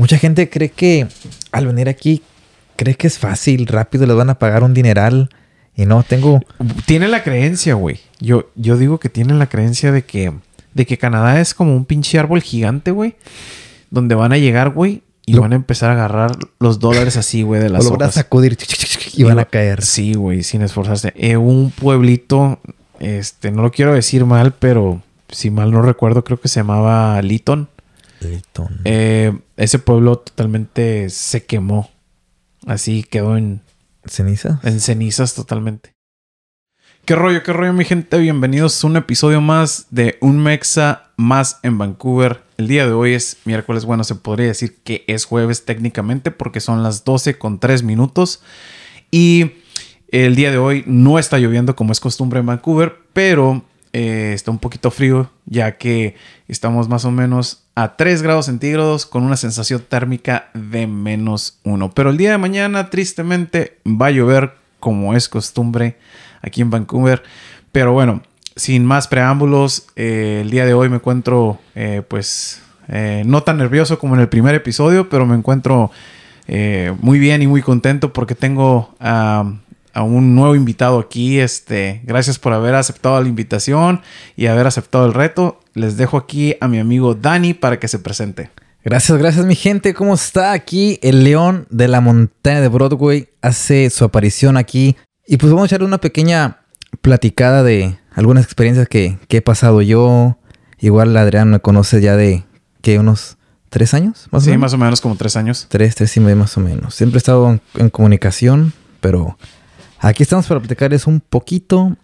Mucha gente cree que al venir aquí, cree que es fácil, rápido les van a pagar un dineral. Y no, tengo... Tiene la creencia, güey. Yo, yo digo que tienen la creencia de que, de que Canadá es como un pinche árbol gigante, güey. Donde van a llegar, güey, y Lo- van a empezar a agarrar los dólares así, güey, de las Lo van a sacudir y van a caer. Sí, güey, sin esforzarse. Eh, un pueblito, este, no lo quiero decir mal, pero si mal no recuerdo, creo que se llamaba Lytton. Eh, ese pueblo totalmente se quemó. Así quedó en, ¿Ceniza? en cenizas totalmente. ¿Qué rollo, qué rollo, mi gente? Bienvenidos a un episodio más de Un Mexa más en Vancouver. El día de hoy es miércoles, bueno, se podría decir que es jueves técnicamente porque son las 12 con 3 minutos. Y el día de hoy no está lloviendo como es costumbre en Vancouver, pero eh, está un poquito frío ya que estamos más o menos a 3 grados centígrados con una sensación térmica de menos 1. Pero el día de mañana tristemente va a llover como es costumbre aquí en Vancouver. Pero bueno, sin más preámbulos, eh, el día de hoy me encuentro eh, pues eh, no tan nervioso como en el primer episodio, pero me encuentro muy bien y muy contento porque tengo a un nuevo invitado aquí. Este, gracias por haber aceptado la invitación y haber aceptado el reto. Les dejo aquí a mi amigo Dani para que se presente. Gracias, gracias mi gente. ¿Cómo está aquí? El león de la montaña de Broadway hace su aparición aquí. Y pues vamos a echarle una pequeña platicada de algunas experiencias que, que he pasado yo. Igual Adrián me conoce ya de, ¿qué? Unos tres años, más o Sí, menos. más o menos como tres años. Tres, tres y medio más o menos. Siempre he estado en, en comunicación, pero aquí estamos para platicarles un poquito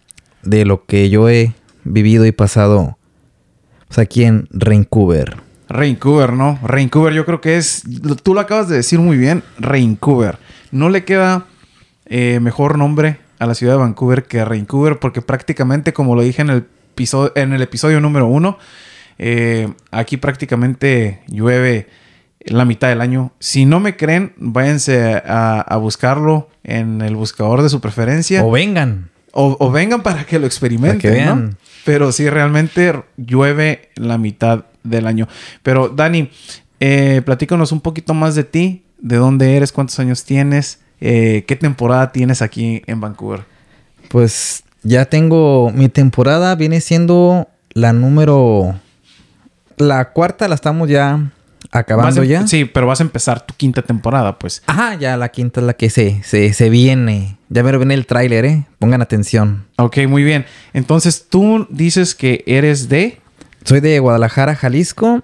de lo que yo he vivido y pasado pues, aquí en Vancouver. Vancouver, ¿no? Vancouver yo creo que es, tú lo acabas de decir muy bien, Vancouver. No le queda eh, mejor nombre a la ciudad de Vancouver que Vancouver porque prácticamente, como lo dije en el episodio, en el episodio número uno, eh, aquí prácticamente llueve la mitad del año. Si no me creen, váyanse a, a buscarlo en el buscador de su preferencia. O vengan. O, o vengan para que lo experimenten, que ¿no? vean. Pero sí, realmente llueve la mitad del año. Pero, Dani, eh, platícanos un poquito más de ti. ¿De dónde eres? ¿Cuántos años tienes? Eh, ¿Qué temporada tienes aquí en Vancouver? Pues ya tengo mi temporada, viene siendo la número... La cuarta la estamos ya acabando ya. Sí, pero vas a empezar tu quinta temporada, pues. Ajá, ya la quinta es la que se, se, se viene. Ya me viene el tráiler, ¿eh? Pongan atención. Ok, muy bien. Entonces, tú dices que eres de... Soy de Guadalajara, Jalisco,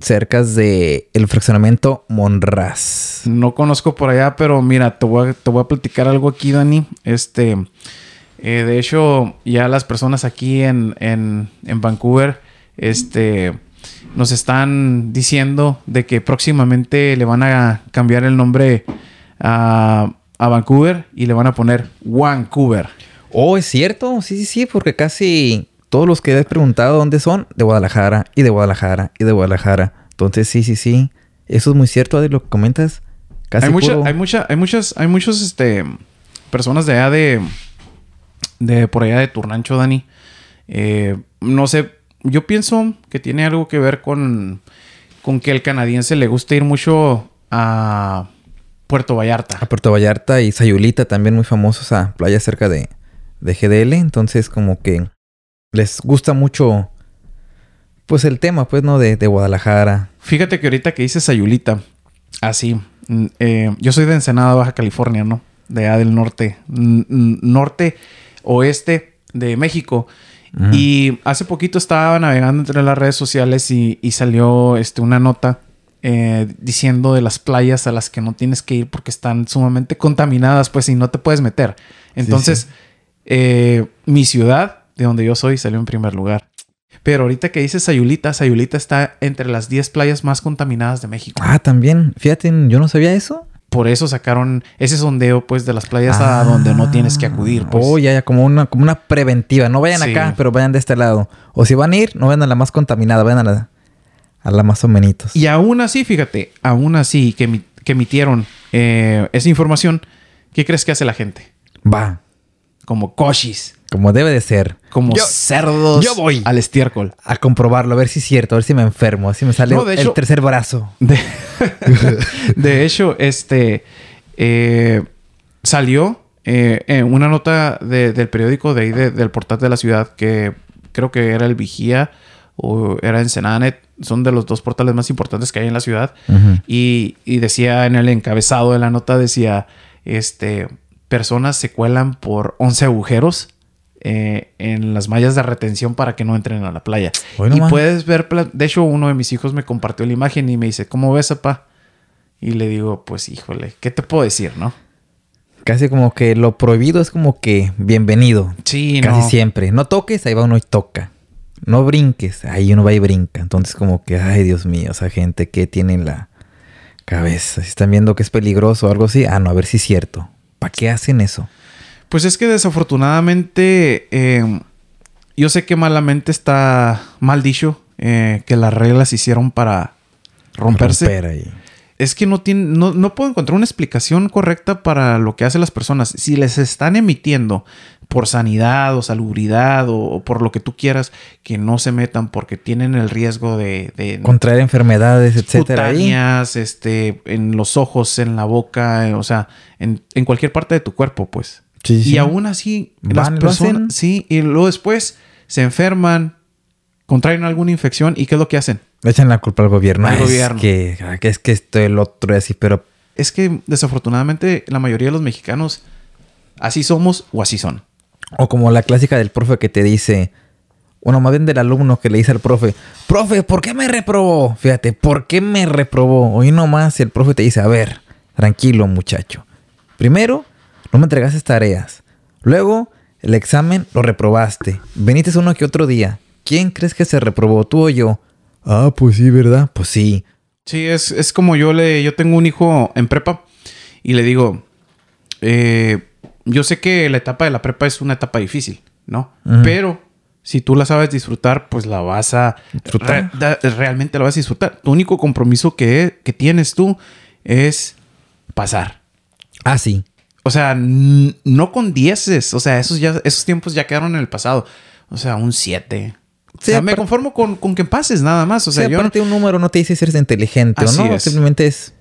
cerca de el fraccionamiento Monraz. No conozco por allá, pero mira, te voy a, te voy a platicar algo aquí, Dani. Este, eh, de hecho, ya las personas aquí en, en, en Vancouver, este, nos están diciendo de que próximamente le van a cambiar el nombre a, a Vancouver y le van a poner Vancouver. Oh, es cierto, sí, sí, sí, porque casi todos los que he preguntado dónde son, de Guadalajara, y de Guadalajara, y de Guadalajara. Entonces, sí, sí, sí. Eso es muy cierto, Adi, lo que comentas. Casi hay, mucha, puro- hay mucha, hay muchas, hay muchos, este, personas de allá de, de por allá de Turnancho, Dani. Eh, no sé, yo pienso que tiene algo que ver con, con que el canadiense le gusta ir mucho a Puerto Vallarta. A Puerto Vallarta y Sayulita también muy famosos a playa cerca de, de GDL. Entonces, como que les gusta mucho, pues el tema, pues, ¿no? De, de Guadalajara. Fíjate que ahorita que dices Sayulita, así, mm, eh, yo soy de Ensenada, Baja California, ¿no? De allá del norte, norte, oeste de México. Y hace poquito estaba navegando entre las redes sociales y, y salió este, una nota eh, diciendo de las playas a las que no tienes que ir porque están sumamente contaminadas, pues, y no te puedes meter. Entonces, eh, mi ciudad, de donde yo soy, salió en primer lugar. Pero ahorita que dices Sayulita, Sayulita está entre las 10 playas más contaminadas de México. Ah, también. Fíjate, yo no sabía eso. Por eso sacaron ese sondeo, pues, de las playas a Ah. donde no tienes que acudir. Pues. Oh, ya, ya, como una, como una preventiva. No vayan Sí. acá, pero vayan de este lado. O si van a ir, no vayan a la más contaminada, vayan a la, a la más o menos. Y aún así, fíjate, aún así que, que emitieron eh, esa información, ¿qué crees que hace la gente? Va. Como coshis. Como debe de ser. Como Yo- cerdos yo voy. al estiércol. A comprobarlo, a ver si es cierto, a ver si me enfermo, si me sale No, el tercer brazo. De, de hecho, este eh, salió eh, en una nota de- del periódico de ahí de- del portal de la ciudad que creo que era el Vigía o era Ensenada Net. Son de los dos portales más importantes que hay en la ciudad. Y, y decía en el encabezado de la nota, decía, este, personas se cuelan por 11 agujeros eh, en las mallas de retención para que no entren a la playa. Y puedes ver, de hecho uno de mis hijos me compartió la imagen y me dice, ¿cómo ves, papá? Y le digo, pues híjole, ¿qué te puedo decir, no? Casi como que lo prohibido es como que bienvenido. Sí, Casi no. siempre. No toques, ahí va uno y toca. No brinques, ahí uno va y brinca. Entonces como que, ay Dios mío, esa gente que tiene en la cabeza. Si están viendo que es peligroso o algo así, ah, no, a ver si es cierto. ¿Para qué hacen eso? Pues es que desafortunadamente, eh, yo sé que malamente está mal dicho eh, que las reglas se hicieron para romperse. Romper ahí. Es que no, tiene, no, no puedo encontrar una explicación correcta para lo que hacen las personas. Si les están emitiendo por sanidad o salubridad o, o por lo que tú quieras, que no se metan porque tienen el riesgo de, de Contraer enfermedades, etcétera. Cutáneas, este, en los ojos, en la boca, eh, o sea, en, en cualquier parte de tu cuerpo, pues. Sí, sí. Y aún así, las Van, personas, sí, y luego después se enferman, contraen alguna infección y ¿qué es lo que hacen? Le echan la culpa al gobierno. Al es gobierno. Que, que es que esto, el otro y así, pero Es que desafortunadamente la mayoría de los mexicanos así somos o así son. O como la clásica del profe que te dice, bueno, más bien del alumno que le dice al profe, profe, ¿por qué me reprobó? Fíjate, ¿por qué me reprobó? Hoy nomás el profe te dice, a ver, tranquilo muchacho. Primero, no me entregaste tareas. Luego, el examen lo reprobaste. Veniste uno que otro día. ¿Quién crees que se reprobó, tú o yo? Ah, pues sí, ¿verdad? Pues sí. Sí, es, es como yo le, yo tengo un hijo en prepa y le digo, eh, yo sé que la etapa de la prepa es una etapa difícil, ¿no? Pero si tú la sabes disfrutar, pues la vas a Disfrutar. re- realmente la vas a disfrutar. Tu único compromiso que, que tienes tú es pasar. Ah, sí. O sea, no con dieces. O sea, esos, ya, esos tiempos ya quedaron en el pasado. O sea, un 7. O Sí, sea, me conformo con, con que pases nada más. O sea, sí, yo... aparte un número no te dice si eres inteligente Así o no. es. Simplemente es,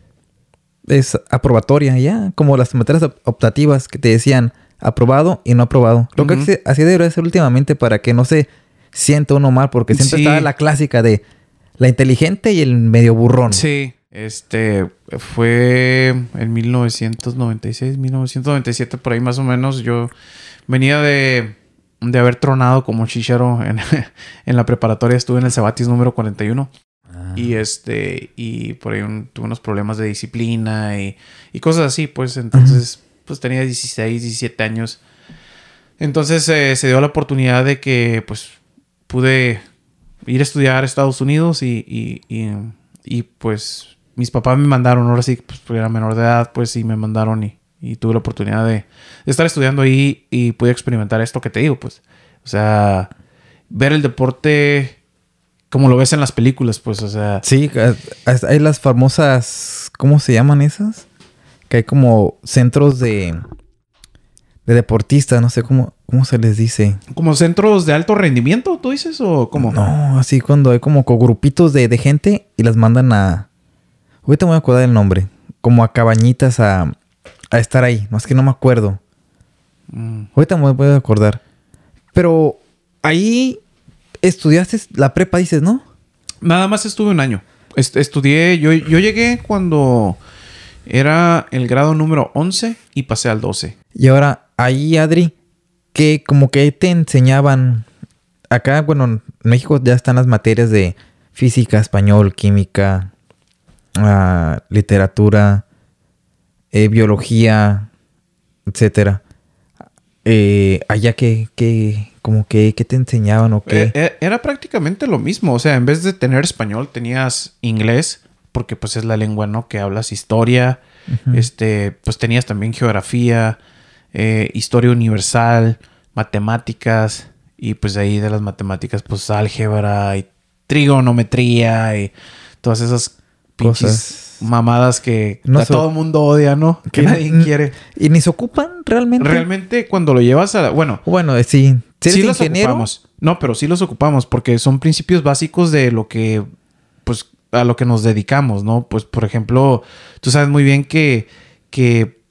es aprobatoria ya. Como las materias op- optativas que te decían aprobado y no aprobado. Lo Ujú. que así debería ser últimamente para que no se sienta uno mal. Porque siempre Sí. estaba la clásica de la inteligente y el medio burrón. Sí. Este fue en 1996, 1997, por ahí más o menos. Yo venía de, de haber tronado como chichero en, en la preparatoria. Estuve en el Cebatis número 41. Ah. Y este, y por ahí un- tuve unos problemas de disciplina y, y cosas así, pues entonces, pues tenía 16, 17 años. Entonces eh, se dio la oportunidad de que pues pude ir a estudiar a Estados Unidos y, y, y- y, pues mis papás me mandaron, ahora sí, pues era menor de edad, pues sí me mandaron y, y tuve la oportunidad de, de estar estudiando ahí y pude experimentar esto que te digo, pues. O sea, ver el deporte como lo ves en las películas, pues, o sea, Sí, hay las famosas, ¿cómo se llaman esas? Que hay como centros de, de deportistas, no sé cómo, cómo se les dice. como centros de alto rendimiento, ¿tú dices? ¿O cómo? No, así cuando hay como co- grupitos de, de gente y las mandan a... Ahorita me voy a acordar el nombre. Como a cabañitas a, a estar ahí. No es que no me acuerdo. Mm. Ahorita me voy a acordar. Pero ahí estudiaste la prepa, dices, ¿no? Nada más estuve un año. Est- estudié, yo, yo llegué cuando era el grado número 11 y pasé al 12. Y ahora, ahí, Adri, que como que te enseñaban. Acá, bueno, en México ya están las materias de física, español, química, literatura, eh, biología, etcétera. Eh, allá que, que, como que, ¿qué te enseñaban o qué? Eh, era prácticamente lo mismo. O sea, en vez de tener español, tenías inglés, porque pues es la lengua, ¿no? Que hablas historia. Este, pues tenías también geografía, eh, historia universal, matemáticas. Y pues de ahí de las matemáticas, pues álgebra y trigonometría y todas esas Cosas. mamadas que No a so- todo mundo odia, ¿no? Que nadie quiere. Y ni se ocupan realmente. Realmente cuando lo llevas a... Bueno, Bueno, eh, sí. Si sí los ingeniero, ocupamos. No, pero sí los ocupamos porque son principios básicos de lo que, pues, a lo que nos dedicamos, ¿no? Pues, por ejemplo, tú sabes muy bien que, que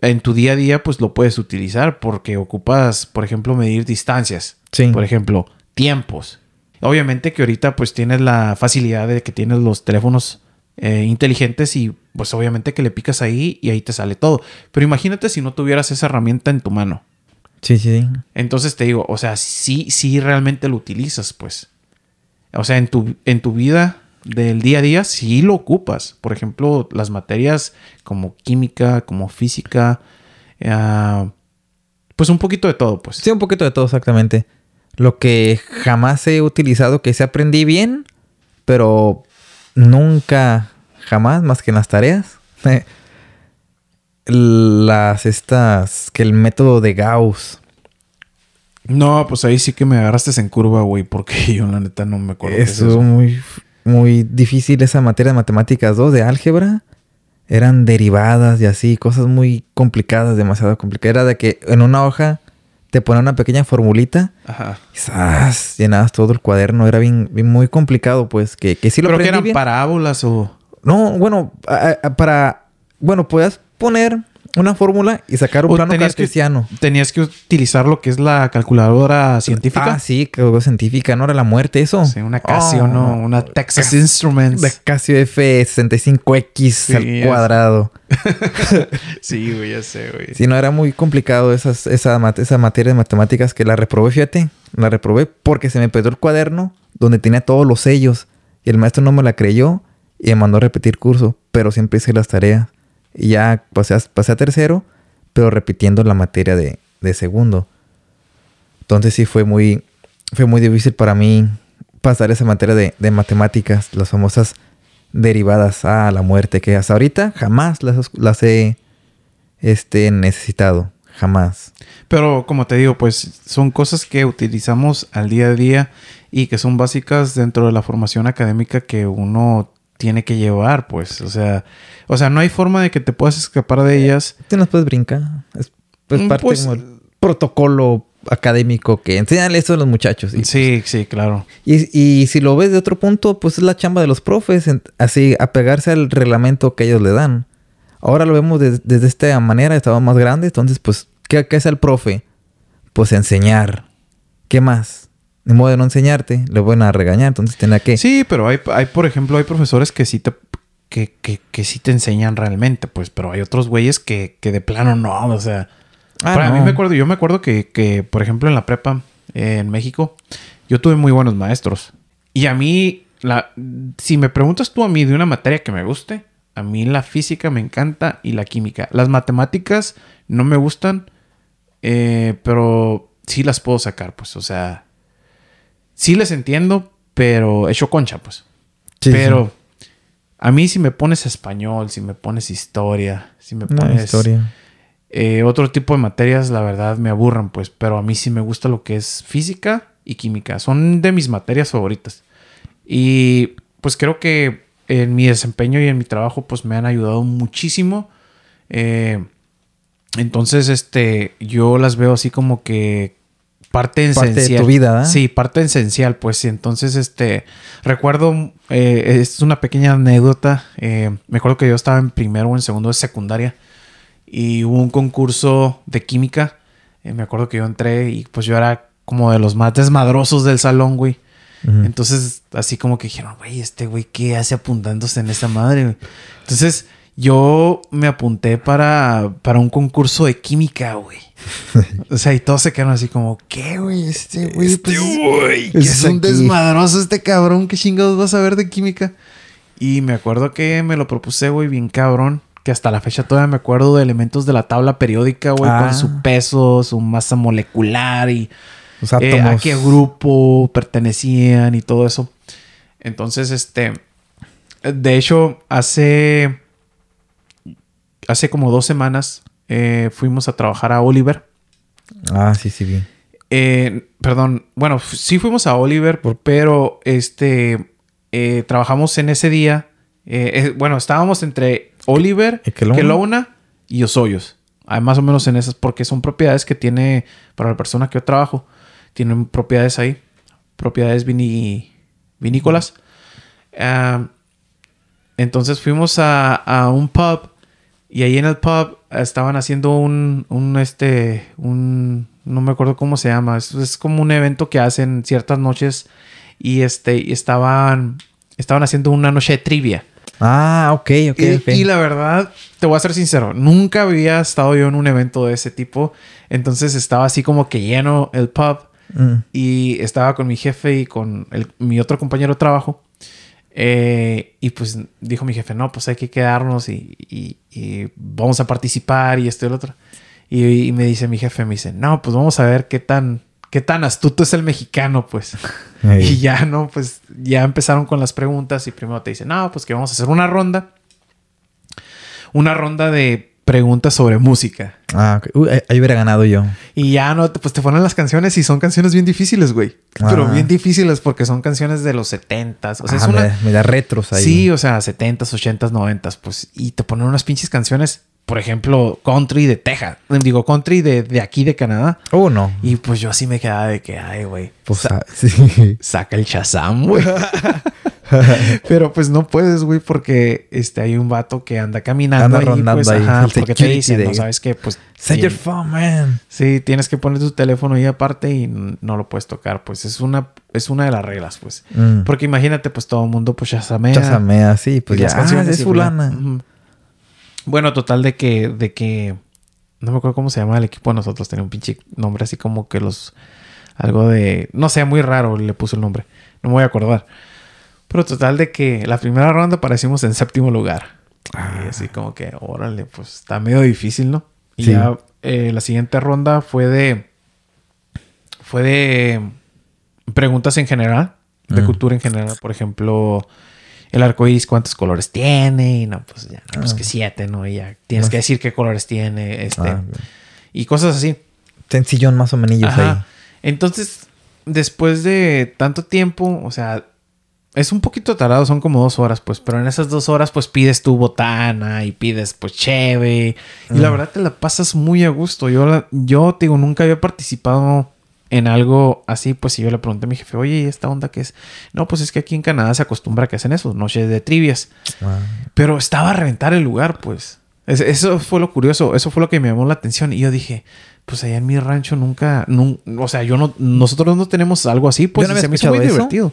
en tu día a día, pues, lo puedes utilizar porque ocupas, por ejemplo, medir distancias. Sí. Por ejemplo, tiempos. Obviamente que ahorita, pues, tienes la facilidad de que tienes los teléfonos eh, inteligentes y, pues, obviamente que le picas ahí y ahí te sale todo. Pero imagínate si no tuvieras esa herramienta en tu mano. Sí, sí. Entonces te digo, o sea, sí, sí realmente lo utilizas, pues. O sea, en tu, en tu vida del día a día sí lo ocupas. Por ejemplo, las materias como química, como física, ah, pues un poquito de todo, pues. Sí, un poquito de todo exactamente. Lo que jamás he utilizado, que se aprendí bien, pero nunca, jamás, más que en las tareas. las estas, que el método de Gauss. No, pues ahí sí que me agarraste en curva, güey, porque yo la neta no me acuerdo. es Eso eso. muy, muy difícil esa materia de matemáticas 2 de álgebra. Eran derivadas y así, cosas muy complicadas, demasiado complicadas. Era de que en una hoja te ponían una pequeña formulita Ajá. y ¡zas! llenabas todo el cuaderno. Era bien, bien muy complicado, pues, que, que sí lo Pero que eran bien. parábolas o... No, bueno, a- a- para... Bueno, podías poner una fórmula y sacar un o plano tenías que- cartesiano. tenías que utilizar lo que es la calculadora científica. Ah, sí, algo científica, ¿no? Era la muerte eso. Sí, una Casio, Oh, ¿no? Una Texas Instruments. De Casio F65X Sí, al cuadrado. Sí, güey, ya sé, güey. Sí, no, era muy complicado esas, esa materia de matemáticas que la reprobé, fíjate. La reprobé porque se me perdió el cuaderno donde tenía todos los sellos. Y el maestro no me la creyó y me mandó a repetir curso. Pero siempre hice las tareas. Y ya pasé a, pasé a tercero, pero repitiendo la materia de, de segundo. Entonces sí fue muy, fue muy difícil para mí pasar esa materia de, de matemáticas, las famosas derivadas a la muerte, que hasta ahorita jamás las, las he este, necesitado. Jamás. Pero como te digo, pues son cosas que utilizamos al día a día y que son básicas dentro de la formación académica que uno tiene que llevar, pues. O sea, o sea, no hay forma de que te puedas escapar de ellas. Te nos puedes brincar. Es, es Mm, parte pues- como el protocolo académico que enseñan eso a los muchachos. Y, Sí, sí, claro. y, y si lo ves de otro punto, pues es la chamba de los profes, en- así apegarse al reglamento que ellos le dan. Ahora lo vemos des- desde esta manera, estaba más grande, entonces pues, ¿qué, qué hace el profe? Pues enseñar. ¿Qué más? De modo de no enseñarte, le van a regañar, entonces tendrá que... Sí, pero hay, hay, por ejemplo, hay profesores que sí te que, que, que sí te enseñan realmente, pues, pero hay otros güeyes que, que de plano no, o sea. Ah, para mí me acuerdo, yo me acuerdo que, que, por ejemplo, en la prepa eh, en México, yo tuve muy buenos maestros. Y a mí, la, si me preguntas tú a mí de una materia que me guste, a mí la física me encanta y la química. Las matemáticas no me gustan, eh, pero sí las puedo sacar, pues, o sea, sí les entiendo, pero hecho concha, pues. Sí, sí. pero a mí si me pones español, si me pones historia, si me No, pones historia. eh, otro tipo de materias, la verdad me aburran, pues. Pero a mí sí me gusta lo que es física y química. Son de mis materias favoritas. Y pues creo que en mi desempeño y en mi trabajo, pues me han ayudado muchísimo. Eh, entonces, este, yo las veo así como que parte Parte esencial. de tu vida, ¿ah? Sí, parte esencial, pues. Y entonces, este, recuerdo, eh, es una pequeña anécdota. eh, me acuerdo que yo estaba en primero o en segundo de secundaria y hubo un concurso de química. Eh, me acuerdo que yo entré y pues yo era como de los más desmadrosos del salón, güey. Entonces, así como que dijeron, güey, este güey, ¿qué hace apuntándose en esa madre? güey?" Entonces, yo me apunté para, para un concurso de química, güey. O sea, y todos se quedaron así como, ¿qué, güey? Este güey, pues, güey, es un desmadroso este cabrón. ¿Qué chingados vas a ver de química? Y me acuerdo que me lo propuse, güey, bien cabrón. Que hasta la fecha todavía me acuerdo de elementos de la tabla periódica, güey, Ah. con su peso, su masa molecular y Los eh, a qué grupo pertenecían y todo eso. Entonces, este. De hecho, hace. Hace como dos semanas eh, fuimos a trabajar a Oliver. Ah, sí, sí, bien. Eh, perdón, bueno, sí fuimos a Oliver, pero este. eh, trabajamos en ese día bueno, estábamos entre Oliver, ¿Y Kelowna? Y Osoyos. Hay más o menos en esas, porque son propiedades que tiene, para la persona que yo trabajo, tienen propiedades ahí. Propiedades vini- vinícolas. Ah, entonces fuimos a, a un pub y ahí en el pub estaban haciendo un, un este, un, no me acuerdo cómo se llama, es, es como un evento que hacen ciertas noches y este, y estaban, estaban haciendo una noche de trivia. Ah, ok, ok, Y, ok. y la verdad, te voy a ser sincero, nunca había estado yo en un evento de ese tipo, entonces estaba así como que lleno el pub Mm. y estaba con mi jefe y con el- mi otro compañero de trabajo. Eh, y pues dijo mi jefe, no, pues hay que quedarnos y, y- y vamos a participar y esto y el otro. Y, y me dice mi jefe, me dice, no, pues vamos a ver qué tan, qué tan astuto es el mexicano, pues. Y ya, ¿no? Pues ya empezaron con las preguntas y primero te dicen, no, pues que vamos a hacer una ronda. Una ronda de preguntas sobre música. Ah, ok. Uy, ahí- hubiera ganado yo. Y ya no, pues te ponen las canciones y son canciones bien difíciles, güey. Pero Ah. bien difíciles porque son canciones de los 70s. O sea, Ah, es me, una... da, me da retros ahí. Sí, o sea, 70s, 80s, 90s, pues. Y te ponen unas pinches canciones, por ejemplo, country de Texas. Digo, country de, de aquí de Canadá. Oh, no. Y pues yo así me quedaba de que, ay, güey. Pues, sa- ah, sí. saca el Shazam, güey. Pero pues no puedes, güey, porque este, hay un vato que anda caminando Anda rondando pues, ahí, ajá, porque te dicen, de- no sabes qué, pues... Set sí, your phone, man. Sí, tienes que poner tu teléfono ahí aparte y no lo puedes tocar, pues es una, es una de las reglas, pues. Mm. Porque imagínate, pues todo el mundo pues shazamea. Chazamea, sí, pues y ya. las Ah, es y fulana. Bueno, total de que, de que, no me acuerdo cómo se llama el equipo de nosotros, tenía un pinche nombre así como que los, algo de, no sé, muy raro le puso el nombre, no me voy a acordar. Pero total de que la primera ronda aparecimos en séptimo lugar. Y así como que, órale, pues está medio difícil, ¿no? Y Sí. ya eh, la siguiente ronda fue de, fue de preguntas en general, de Mm. cultura en general, por ejemplo, el arco iris, ¿cuántos colores tiene? Y no, pues ya, no, pues Ah. que siete, ¿no? Y ya tienes Más- que decir qué colores tiene, este, Ah, y cosas así. sencillón más o menos ahí. Entonces, después de tanto tiempo, o sea, es un poquito tardado, son como dos horas, pues, pero en esas dos horas, pues pides tu botana y pides, pues, cheve. Y la Mm. verdad te la pasas muy a gusto. Yo, la- yo te digo, nunca había participado en algo así, pues, y yo le pregunté a mi jefe, oye, ¿y esta onda qué es? No, pues es que aquí en Canadá se acostumbra a que hacen eso, noches de trivias. Ah. Pero estaba a reventar el lugar, pues. Es- eso fue lo curioso, eso fue lo que me llamó la atención. Y yo dije, pues allá en mi rancho nunca, nun- o sea, yo no, nosotros no tenemos algo así, pues no y se me hizo muy eso. divertido.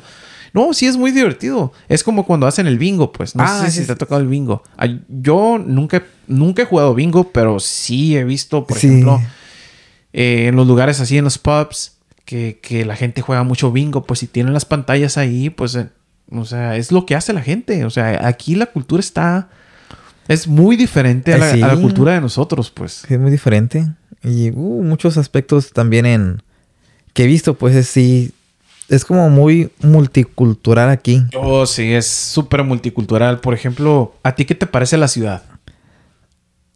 No, sí es muy divertido. Es como cuando hacen el bingo, pues. No Ah, sé si te ha tocado el bingo. Yo nunca, nunca he jugado bingo, pero sí he visto, por Sí. ejemplo, eh, en los lugares así, en los pubs, que, que la gente juega mucho bingo, pues si tienen las pantallas ahí, pues, eh, o sea, es lo que hace la gente. O sea, aquí la cultura está... Es muy diferente a la, sí. a la cultura de nosotros, pues. Es muy diferente. Y uh, muchos aspectos también en que he visto, pues es sí. Es como muy multicultural aquí. Oh, sí, es súper multicultural. Por ejemplo, ¿a ti qué te parece la ciudad?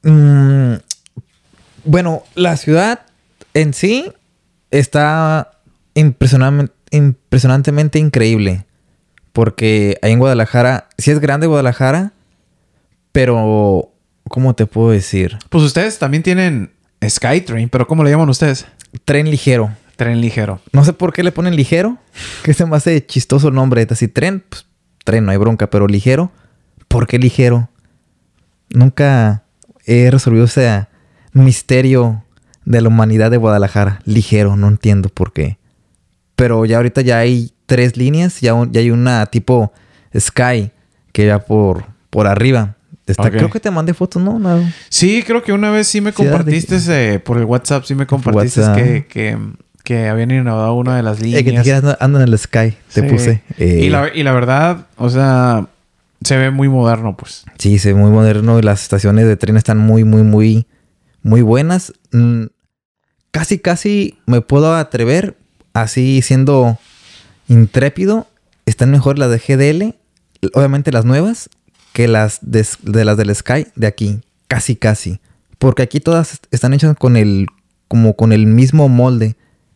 Mm, bueno, la ciudad en sí está impresionante- impresionantemente increíble. Porque ahí en Guadalajara, sí es grande Guadalajara, pero ¿cómo te puedo decir? Pues ustedes también tienen Skytrain, pero ¿cómo le llaman ustedes? Tren ligero. Tren ligero. No sé por qué le ponen ligero, que se me hace chistoso el nombre. Así, tren, pues, tren, no hay bronca, pero ligero, ¿por qué ligero? Nunca he resolvido ese misterio de la humanidad de Guadalajara. Ligero, no entiendo por qué. Pero ya ahorita ya hay tres líneas, ya, ya hay una tipo Sky que ya por, por arriba. Está. Creo que te mandé fotos, ¿no? No. Sí, creo que una vez sí me de- compartiste eh, por el WhatsApp, sí me compartiste que, que habían inaugurado una de las Eh, que líneas. ando- ando en el Sky, te Sí. puse. Eh, Y, la, y la verdad, o sea, se ve muy moderno, pues. Sí, se ve muy moderno y las estaciones de tren están muy, muy, muy, muy buenas. Mm, casi, casi me puedo atrever, así siendo intrépido, están mejor las de GDL, obviamente las nuevas, que las de, de las del Sky de aquí. Casi, casi. Porque aquí todas están hechas con el, como con el mismo molde.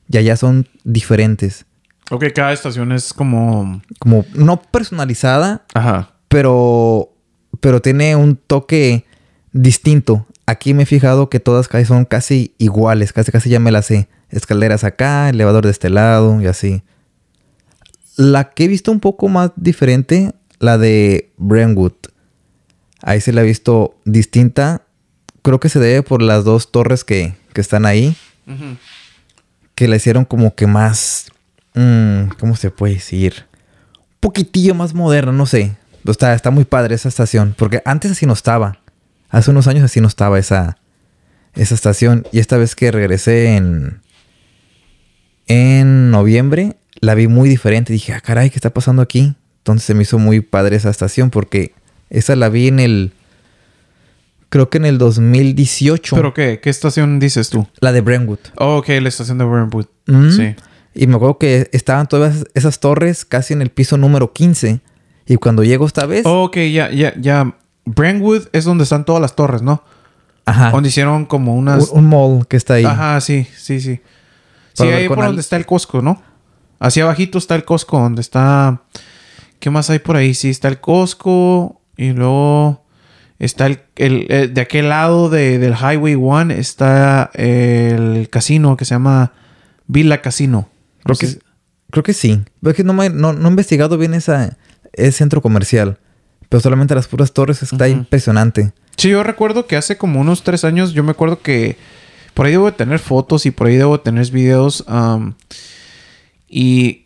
Y allá son diferentes. Ok, cada estación es como... Como no personalizada, Ajá. pero, pero tiene un toque distinto. Aquí me he fijado que todas casi son casi iguales, casi casi ya me las sé. Escaleras acá, elevador de este lado y así. La que he visto un poco más diferente, la de Brentwood. Ahí se la he visto distinta. Creo que se debe por las dos torres que, que están ahí. Que la hicieron como que más... mm, ¿Cómo se puede decir? Un poquitillo más moderna, no sé. Está, está muy padre esa estación. Porque antes así no estaba. Hace unos años así no estaba esa, esa estación. Y esta vez que regresé en... En noviembre, la vi muy diferente. Dije, ah, caray, ¿qué está pasando aquí? Entonces se me hizo muy padre esa estación porque esa la vi en el... Creo que en el 2018. ¿Pero qué? ¿Qué estación dices tú? La de Brentwood. Oh, ok, la estación de Brentwood. Ujú. Sí. Y me acuerdo que estaban todas esas- torres casi en el piso número 15. Y cuando llego esta vez... Oh, ok, ya, ya, ya. Brentwood es donde están todas las torres, ¿no? ajá. Donde hicieron como unas... Un, un mall que está ahí. Ajá, sí, sí, sí. Sí, Para ahí por al- donde está el Costco, ¿no? Hacia abajito está el Costco, donde está... ¿Qué más hay por ahí? Sí, está el Costco y luego está el... el- eh, de aquel lado de- del Highway 1 está el casino que se llama Villa Casino. Creo que, creo que sí. Pero es que no, me- no, no he investigado bien esa, ese centro comercial. Pero solamente las puras torres está impresionante. Sí, yo recuerdo que hace como unos tres años, yo me acuerdo que por ahí debo de tener fotos y por ahí debo de tener videos. y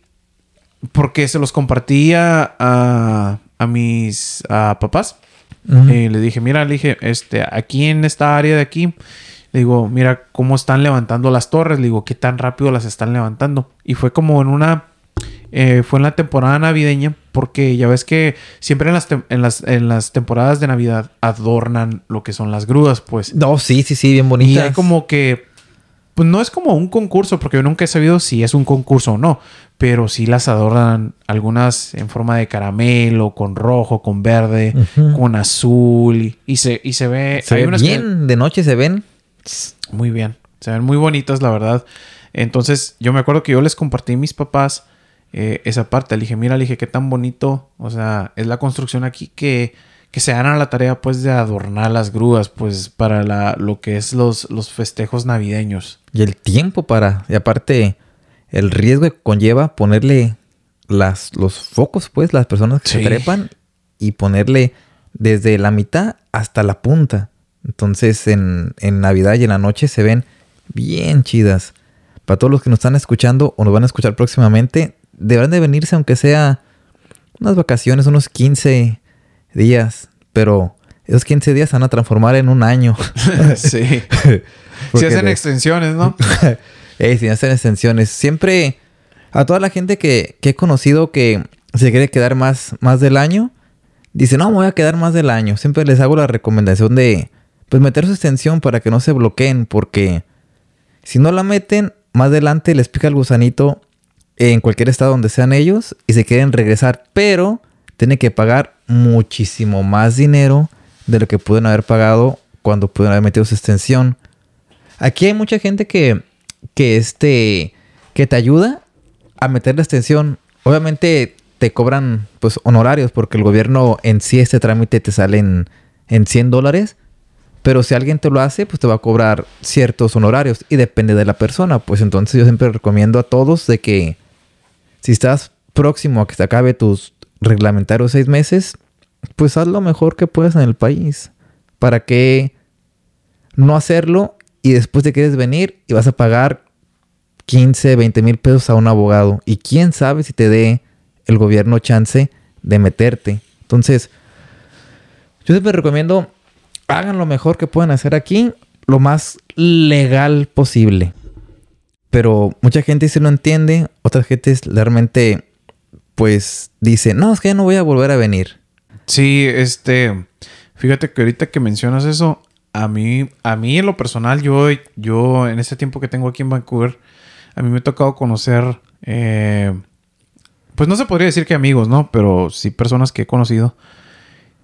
porque se los compartía a, a mis a papás. Ujú. Eh, le dije, mira, le dije, este, aquí en esta área de aquí, le digo, mira cómo están levantando las torres. Le digo, qué tan rápido las están levantando. Y fue como en una eh, fue en la temporada navideña porque ya ves que siempre en las, en, las, en las temporadas de Navidad adornan lo que son las grúas, pues. No, sí, sí, sí, bien Y bonita. hay como que, pues no es como un concurso porque yo nunca he sabido si es un concurso o no, pero sí las adornan algunas en forma de caramelo, con rojo, con verde, con azul y, y se, y se ve... Se hay ve unas que- bien, de noche se ven. muy bien. Se ven muy bonitas, la verdad. Entonces, yo me acuerdo que yo les compartí a mis papás eh, esa parte. Le dije, mira, le dije, qué tan bonito. O sea, es la construcción aquí que, que se dan a la tarea, pues, de adornar las grúas, pues, para la, lo que es los, los festejos navideños. Y el tiempo para... Y aparte, el riesgo que conlleva ponerle las, los focos, pues, las personas que Sí. se trepan y ponerle desde la mitad hasta la punta. Entonces, en, en Navidad y en la noche se ven bien chidas. Para todos los que nos están escuchando o nos van a escuchar próximamente, deberán de venirse aunque sea unas vacaciones, unos 15 días. Pero esos 15 días se van a transformar en un año. sí. Si hacen de- extensiones, ¿no? Ey, sin hacer extensiones. Siempre a toda la gente que, que he conocido que se quiere quedar más, más del año, dice, no, me voy a quedar más del año. Siempre les hago la recomendación de, pues, meter su extensión para que no se bloqueen, porque si no la meten, más adelante les pica el gusanito en cualquier estado donde sean ellos y se quieren regresar, pero tienen que pagar muchísimo más dinero de lo que pueden haber pagado cuando pudieron haber metido su extensión. Aquí hay mucha gente que, que, este, que te ayuda a meter la extensión. Obviamente te cobran pues honorarios porque el gobierno en sí este trámite te sale en, en 100 dólares. Pero si alguien te lo hace, pues te va a cobrar ciertos honorarios y depende de la persona. Pues entonces yo siempre recomiendo a todos de que si estás próximo a que se acabe tus reglamentarios seis meses, pues haz lo mejor que puedas en el país. ¿Para que no hacerlo y después te quieres venir y vas a pagar 15, 20 mil pesos a un abogado? Y quién sabe si te dé el gobierno chance de meterte. Entonces, yo siempre recomiendo hagan lo mejor que puedan hacer aquí, lo más legal posible. Pero mucha gente sí lo entiende, otra gente es realmente pues dice, no, es que no voy a volver a venir. Sí, este, fíjate que ahorita que mencionas eso, a mí, a mí en lo personal, yo, yo en este tiempo que tengo aquí en Vancouver, a mí me ha tocado conocer, eh, pues no se podría decir que amigos, ¿no? Pero sí personas que he conocido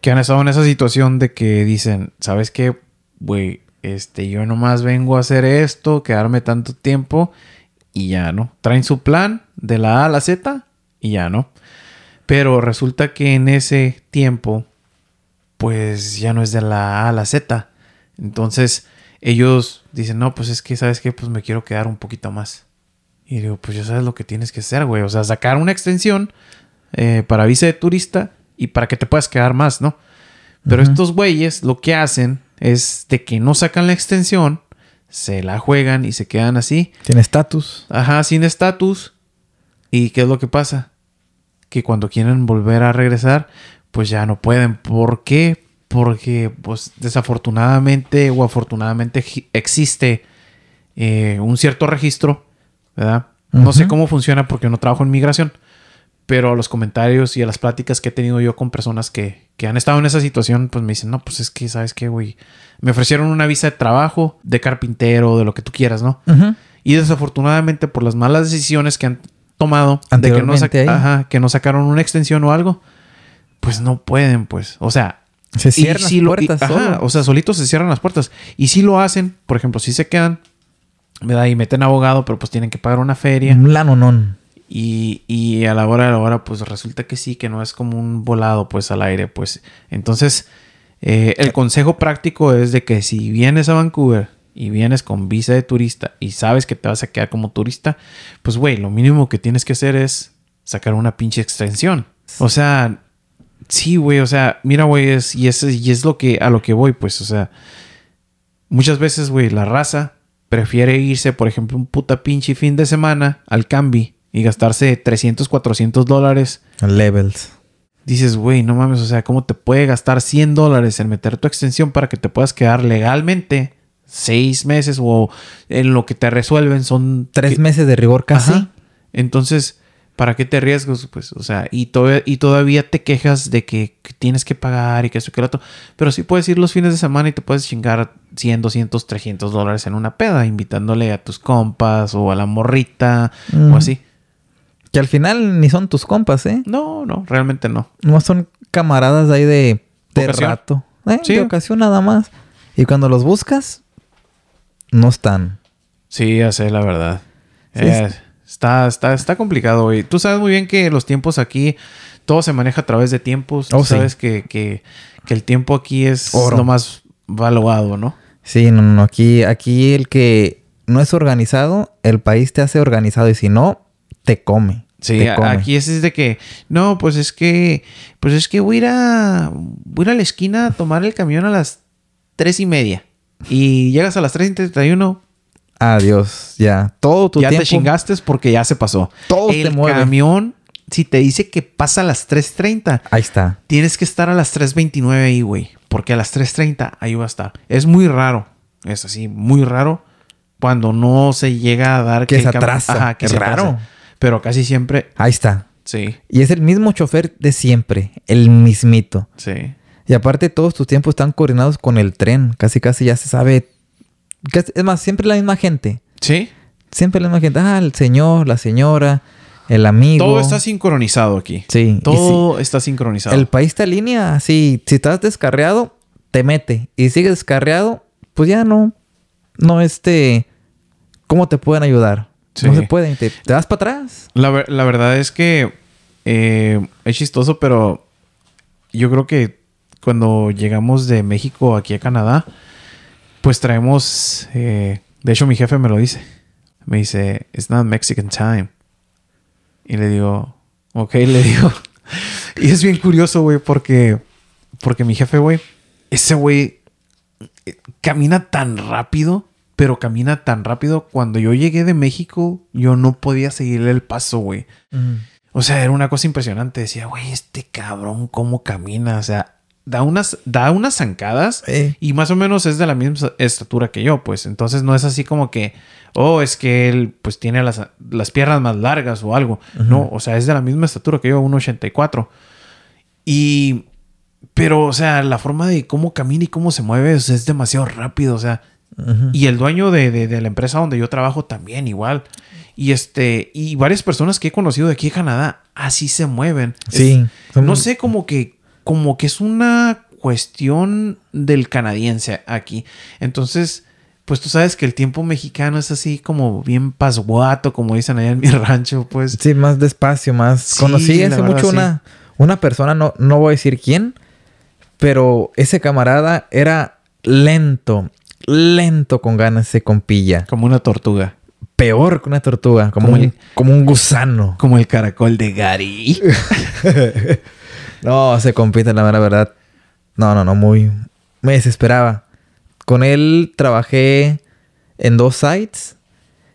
que han estado en esa situación de que dicen, ¿sabes qué? Güey, este, yo nomás vengo a hacer esto, quedarme tanto tiempo y ya, ¿no? Traen su plan de la A a la Z y ya, ¿no? Pero resulta que en ese tiempo, pues ya no es de la A a la Z. Entonces ellos dicen, no, pues es que, ¿sabes qué? Pues me quiero quedar un poquito más. Y digo, pues ya sabes lo que tienes que hacer, güey. O sea, sacar una extensión eh, para visa de turista y para que te puedas quedar más, ¿no? Pero estos güeyes lo que hacen es de que no sacan la extensión, se la juegan y se quedan así. Tiene estatus. Ajá, sin estatus. ¿Y qué es lo que pasa? Que cuando quieren volver a regresar, pues ya no pueden. ¿Por qué? Porque, pues, desafortunadamente o afortunadamente existe eh, un cierto registro, ¿verdad? No sé cómo funciona porque no trabajo en migración, pero a los comentarios y a las pláticas que he tenido yo con personas que, que han estado en esa situación, pues me dicen, no, pues es que, ¿sabes qué, güey? Me ofrecieron una visa de trabajo, de carpintero, de lo que tú quieras, ¿no? Y desafortunadamente por las malas decisiones que han tomado de que no, ajá, que no sacaron una extensión o algo, pues no pueden, pues. O sea, Se cierran si las y- puertas. ajá, o sea, solitos se cierran las puertas. Y si lo hacen, por ejemplo, si se quedan, ¿verdad? Y meten abogado, pero pues tienen que pagar una feria. Un lanonón. Y, y a la hora de la hora, pues resulta que sí, que no es como un volado, pues al aire, pues. Entonces, eh, el consejo práctico es de que si vienes a Vancouver y vienes con visa de turista y sabes que te vas a quedar como turista, pues, güey, lo mínimo que tienes que hacer es sacar una pinche extensión. O sea, sí, güey, o sea, mira, güey, es, y, es, y es lo que, a lo que voy, pues, o sea, muchas veces, güey, la raza prefiere irse, por ejemplo, un puta pinche fin de semana al Cambi y gastarse 300, 400 dólares. Levels. Dices, güey, no mames, o sea, ¿cómo te puede gastar 100 dólares en meter tu extensión para que te puedas quedar legalmente seis meses o en lo que te resuelven son Tres que- meses de rigor casi. Ajá. Entonces, ¿para qué te arriesgas? Pues, o sea, y, todavía- y todavía te quejas de que, que tienes que pagar y que eso y que lo otro. Pero sí puedes ir los fines de semana y te puedes chingar 100, 200, 300 dólares en una peda, invitándole a tus compas o a la morrita Mm. o así. Que al final ni son tus compas, ¿eh? No, no, realmente no. No son camaradas ahí de, de Ocasión. rato. ¿eh? Sí. De ocasión nada más. Y cuando los buscas, no están. Sí, ya sé, la verdad. Sí, Eh, está, está, está complicado, güey. Tú sabes muy bien que los tiempos aquí, todo se maneja a través de tiempos. Tú Oh, sí. sabes que, que, que el tiempo aquí es Oro. lo más valuado, ¿no? Sí, no, no. Aquí, aquí el que no es organizado, el país te hace organizado. Y si no, te come. Sí, te a- come. aquí es de que, no, pues es que, pues es que voy a ir a, voy a, ir a la esquina a tomar el camión a las tres y media. Y llegas a las tres y treinta y uno, Adiós. Ya. Todo tu ya tiempo. te chingaste porque ya se pasó. Todo el te mueve. camión, si te dice que pasa a las 3.30, Ahí está. tienes que estar a las 3.29 ahí, güey. Porque a las 3.30 ahí va a estar. Es muy raro. Es así, muy raro. Cuando no se llega a dar Que el se atrasa. Ajá, que Es se raro. atrasa. Pero casi siempre, Ahí está. sí, Y es el mismo chofer de siempre. El mismito. sí. Y aparte todos tus tiempos están coordinados con el tren. Casi casi ya se sabe. Es más, siempre la misma gente. Sí. Siempre la misma gente. Ah, el señor, la señora, el amigo. Todo está sincronizado aquí. Sí. Todo está sincronizado. si el país te alinea así. Si estás descarriado, te mete. Y sigues descarriado, pues ya no. No este. ¿Cómo te pueden ayudar? Sí. No se pueden. Te, te vas para atrás. La, ver- la verdad es que eh, es chistoso, pero yo creo que cuando llegamos de México aquí a Canadá, pues traemos, eh, de hecho mi jefe me lo dice, me dice, it's not Mexican time. Y le digo, ok, le digo. y es bien curioso, güey, porque, porque mi jefe, güey, ese güey eh, camina tan rápido, pero camina tan rápido. Cuando yo llegué de México, yo no podía seguirle el paso, güey. O sea, era una cosa impresionante. Decía, güey, este cabrón, ¿cómo camina? O sea, da unas, da unas zancadas Eh, y más o menos es de la misma estatura que yo, pues. Entonces no es así como que, oh, es que él pues tiene las, las piernas más largas o algo. No, o sea, es de la misma estatura que yo, 1,84. Y, pero, o sea, la forma de cómo camina y cómo se mueve o sea, es demasiado rápido, o sea. Y el dueño de, de- de la empresa donde yo trabajo también igual. Y este, y varias personas que he conocido de aquí de Canadá así se mueven. Sí. Es- son- no sé, como que, como que es una cuestión del canadiense aquí. Entonces, pues tú sabes que el tiempo mexicano es así como bien pasguato, como dicen allá en mi rancho, pues. Sí, más despacio, más. Sí, Conocí hace mucho sí. una, una persona, no, no voy a decir quién, pero ese camarada era lento, lento con ganas ese compilla. Como una tortuga. Peor que una tortuga, como, Como un, el- como un gusano. Como el caracol de Gary. No, se compite, la mera verdad. No, no, no, muy. Me desesperaba. Con él trabajé en dos sites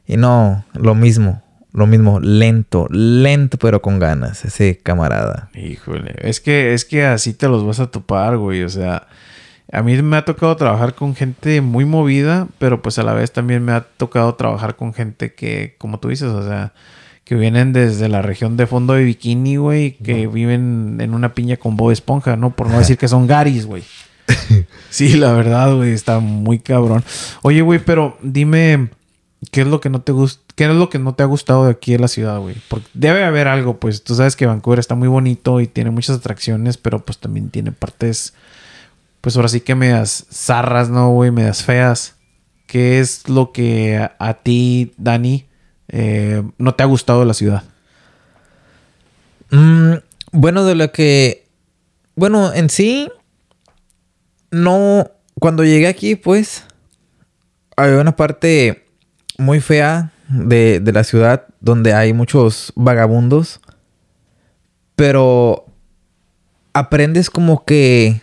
y no, lo mismo, lo mismo, lento, lento, pero con ganas, ese camarada. Híjole, es que, es que así te los vas a topar, güey. O sea, a mí me ha tocado trabajar con gente muy movida, pero pues a la vez también me ha tocado trabajar con gente que, como tú dices, o sea, que vienen desde la región de fondo de bikini, güey, que viven en una piña con Bob Esponja, ¿no? Por no decir que son garis, güey. Sí, la verdad, güey, está muy cabrón. Oye, güey, pero dime, ¿qué es lo que no te gusta? ¿Qué es lo que no te ha gustado de aquí en la ciudad, güey? Porque debe haber algo, pues tú sabes que Vancouver está muy bonito y tiene muchas atracciones, pero pues también tiene partes, pues ahora sí que medias zarras, ¿no, güey? Medias feas. ¿Qué es lo que a, a ti, Dani, eh, no te ha gustado la ciudad? Mm, bueno, de lo que. Bueno, en sí. No. Cuando llegué aquí, pues. Había una parte muy fea de, de la ciudad donde hay muchos vagabundos. Pero. Aprendes como que.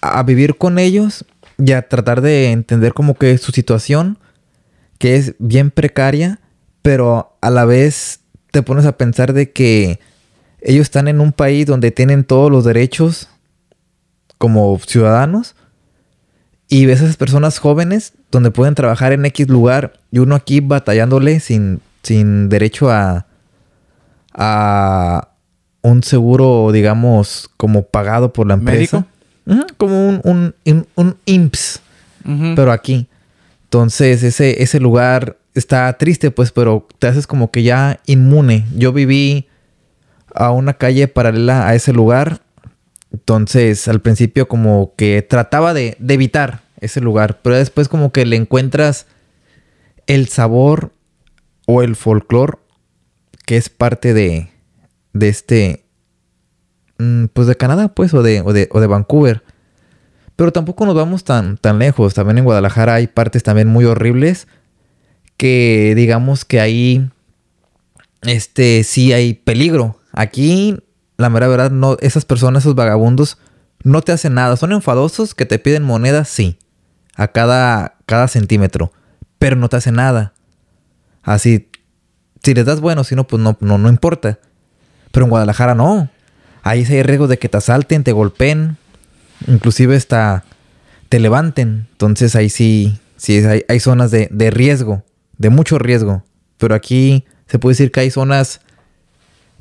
A vivir con ellos y a tratar de entender como que su situación. Que es bien precaria. Pero a la vez te pones a pensar de que ellos están en un país donde tienen todos los derechos como ciudadanos y ves a esas personas jóvenes donde pueden trabajar en X lugar y uno aquí batallándole sin, sin derecho a, a un seguro, digamos, como pagado por la empresa. Como un, un, un, un IMSS, pero aquí. Entonces, ese, ese lugar está triste, pues, pero te haces como que ya inmune. Yo viví a una calle paralela a ese lugar. Entonces, al principio como que trataba de, de evitar ese lugar, pero después como que le encuentras el sabor o el folclore que es parte de, de este, mm, pues de Canadá, pues, o de, o de, o de Vancouver. Pero tampoco nos vamos tan, tan lejos. También en Guadalajara hay partes también muy horribles que digamos que ahí este sí hay peligro. Aquí la mera verdad no esas personas, esos vagabundos no te hacen nada, son enfadosos que te piden monedas, sí, a cada cada centímetro, pero no te hacen nada. Así si les das bueno, si no pues no no no importa. Pero en Guadalajara no. Ahí sí hay riesgo de que te asalten, te golpeen, inclusive hasta te levanten. Entonces ahí sí, sí hay, hay zonas de, de riesgo, de mucho riesgo. Pero aquí se puede decir que hay zonas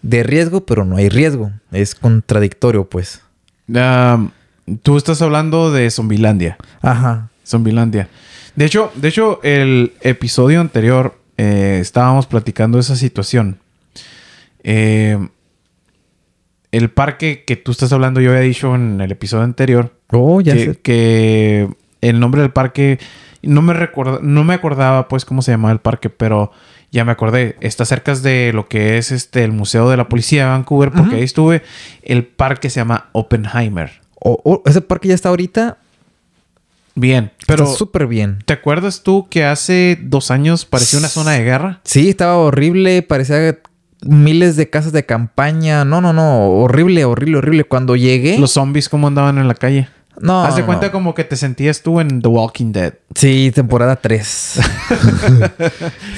de riesgo, pero no hay riesgo. Es contradictorio, pues. Tú estás hablando de Zombilandia. Ajá. Zombilandia. De hecho, de hecho, el episodio anterior eh, estábamos platicando esa situación. Eh, el parque que tú estás hablando, yo había dicho en el episodio anterior Oh, ya que, sé. que el nombre del parque no me recuerda, no me acordaba pues cómo se llamaba el parque, pero ya me acordé. Está cerca de lo que es este el Museo de la Policía de Vancouver, porque ahí estuve. El parque se llama Oppenheimer. Oh, oh, ese parque ya está ahorita, Bien, pero pero súper bien. ¿Te acuerdas tú que hace dos años parecía una zona de guerra? Sí, estaba horrible, parecía miles de casas de campaña. No, no, no, horrible, horrible, horrible. Cuando llegué, Los zombies cómo andaban en la calle. No, Haz de cuenta no. como que te sentías tú en The Walking Dead. Sí, temporada 3.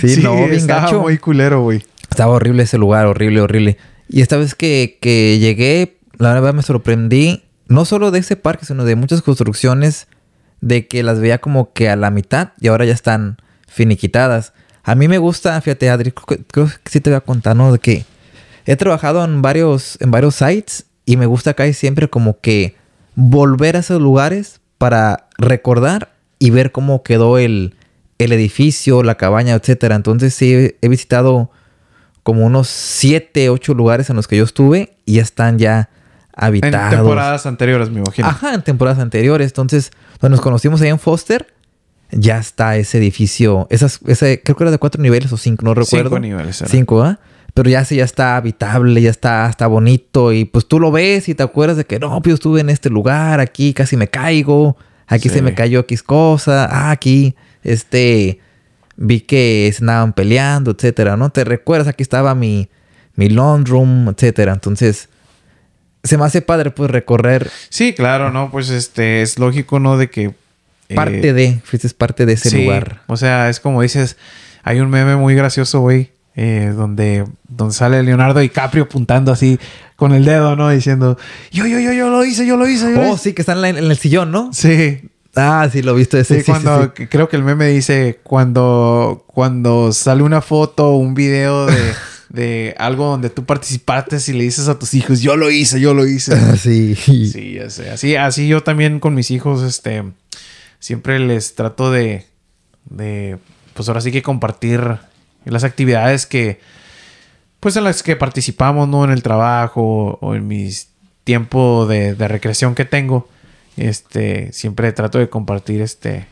sí, no, bien estaba gacho. muy culero, güey. Estaba horrible ese lugar, horrible, horrible. Y esta vez que, que llegué, la verdad me sorprendí, no solo de ese parque, sino de muchas construcciones, de que las veía como que a la mitad y ahora ya están finiquitadas. A mí me gusta, fíjate, Adri, creo que, creo que sí te voy a contar, ¿no? De que he trabajado en varios, en varios sites y me gusta acá y siempre como que volver a esos lugares para recordar y ver cómo quedó el, el edificio, la cabaña, etcétera. Entonces sí he- visitado como unos 7, 8 lugares en los que yo estuve y ya están ya En habitados. temporadas anteriores, me imagino. Ajá, en temporadas anteriores. Entonces, donde nos conocimos ahí en Foster, ya está ese edificio. Esas, ese, creo que era de cuatro niveles o cinco, no recuerdo. Cinco niveles. Era. Cinco, ¿ah? Pero ya sí, ya está habitable, ya está, está bonito. Y pues tú lo ves y te acuerdas de que no, pues yo estuve en este lugar, aquí casi me caigo, aquí se me cayó X cosa, ah, aquí, este, vi que se andaban peleando, etcétera, ¿no? Te recuerdas, aquí estaba mi, mi lawn room, etcétera. Entonces, se me hace padre, pues, recorrer. Sí, claro, ¿no? Pues este, es lógico, ¿no? De que. Parte eh, de, fuiste parte de ese sí, lugar. O sea, es como dices, hay un meme muy gracioso, güey, eh, donde, donde sale Leonardo DiCaprio apuntando así con el dedo, ¿no? Diciendo, yo, yo, yo, yo lo hice, yo lo hice. Yo oh, lo hice. sí, que está en, la- en el sillón, ¿no? Sí. Ah, sí, lo he visto ese. Sí, Sí, sí, cuando sí. creo que el meme dice cuando cuando sale una foto o un video de, de algo donde tú participaste y le dices a tus hijos, yo lo hice, yo lo hice. Ah, sí. Sí, ya sé. Así, así yo también con mis hijos, este, siempre les trato de, de, pues ahora sí que compartir las actividades que, pues en las que participamos, ¿no? En el trabajo o en mis tiempo de, de recreación que tengo. Este, siempre trato de compartir, este,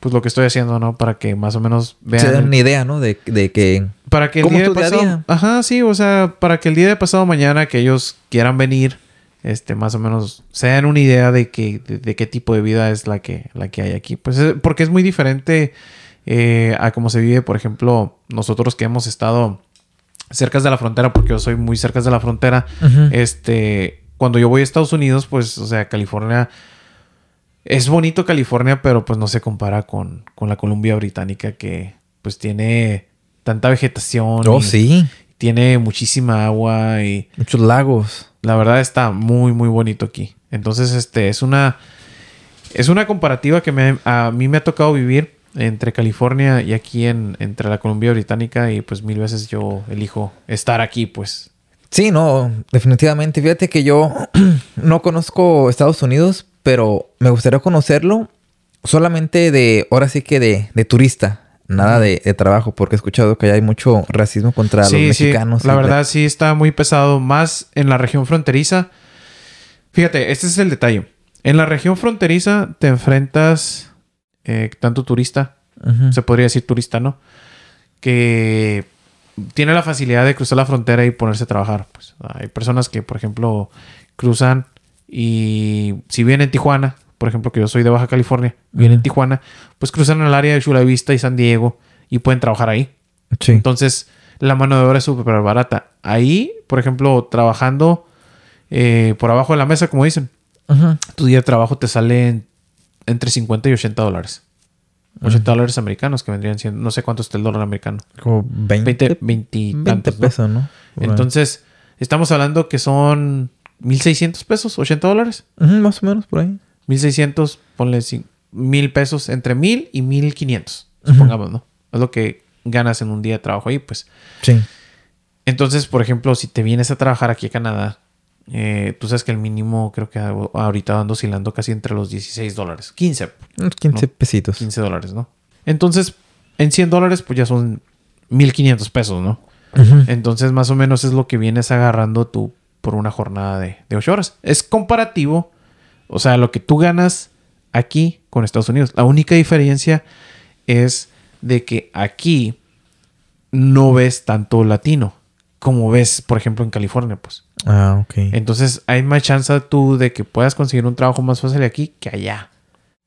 pues lo que estoy haciendo, ¿no? Para que más o menos vean. Se el- una idea, ¿no? De, de que... para que el ¿Cómo día de pasado... día? Ajá, sí, o sea, para que el día de pasado mañana que ellos quieran venir, este, más o menos se den una idea de que, de, de qué tipo de vida es la que, la que hay aquí. Pues es- porque es muy diferente eh, a cómo se vive, por ejemplo, nosotros que hemos estado cerca de la frontera, porque yo soy muy cerca de la frontera, este, cuando yo voy a Estados Unidos, pues, o sea, California es bonito California, pero pues no se compara con, con la Columbia Británica que pues tiene tanta vegetación. Oh, y sí. Tiene muchísima agua y Muchos lagos. la verdad está muy, muy bonito aquí. Entonces, este, es una, es una comparativa que me, a mí me ha tocado vivir entre California y aquí en, entre la Columbia Británica y pues mil veces yo elijo estar aquí, pues. Sí, no, definitivamente. Fíjate que yo no conozco Estados Unidos, pero me gustaría conocerlo solamente de, ahora sí que de, de turista, nada de, de trabajo, porque he escuchado que hay mucho racismo contra los mexicanos. La verdad sí está muy pesado, más en la región fronteriza. Fíjate, este es el detalle. En la región fronteriza te enfrentas eh, tanto turista, se podría decir turista, ¿no? Que tiene la facilidad de cruzar la frontera y ponerse a trabajar. Pues hay personas que, por ejemplo, cruzan y si vienen en Tijuana, por ejemplo, que yo soy de Baja California, vienen en. Tijuana, pues cruzan el área de Chula Vista y San Diego y pueden trabajar ahí. Sí. Entonces, la mano de obra es súper barata. Ahí, por ejemplo, trabajando eh, por abajo de la mesa, como dicen, tu día de trabajo te sale en- entre 50 y 80 dólares. 80 dólares americanos que vendrían siendo, no sé cuánto está el dólar americano. Como 20, 20, 20 y 20 tantos, ¿no? pesos, ¿no? Ahí. Entonces, estamos hablando que son 1600 pesos, 80 dólares. Ujú, más o menos por ahí. 1600, ponle cin- mil pesos, entre 1000 y 1500, Ujú. supongamos, ¿no? Es lo que ganas en un día de trabajo ahí, pues. Sí. Entonces, por ejemplo, si te vienes a trabajar aquí a Canadá, eh, tú sabes que el mínimo creo que ahorita ando oscilando casi entre los 16 dólares. 15, Unos 15 No. pesitos. 15 dólares, ¿no? Entonces, en 100 dólares, pues ya son 1500 pesos, ¿no? Entonces, más o menos es lo que vienes agarrando tú por una jornada de, de 8 horas. Es comparativo, o sea, lo que tú ganas aquí con Estados Unidos. La única diferencia es de que aquí no ves tanto latino como ves, por ejemplo, en California, pues. Ah, ok. Entonces, hay más chance tú de que puedas conseguir un trabajo más fácil aquí que allá.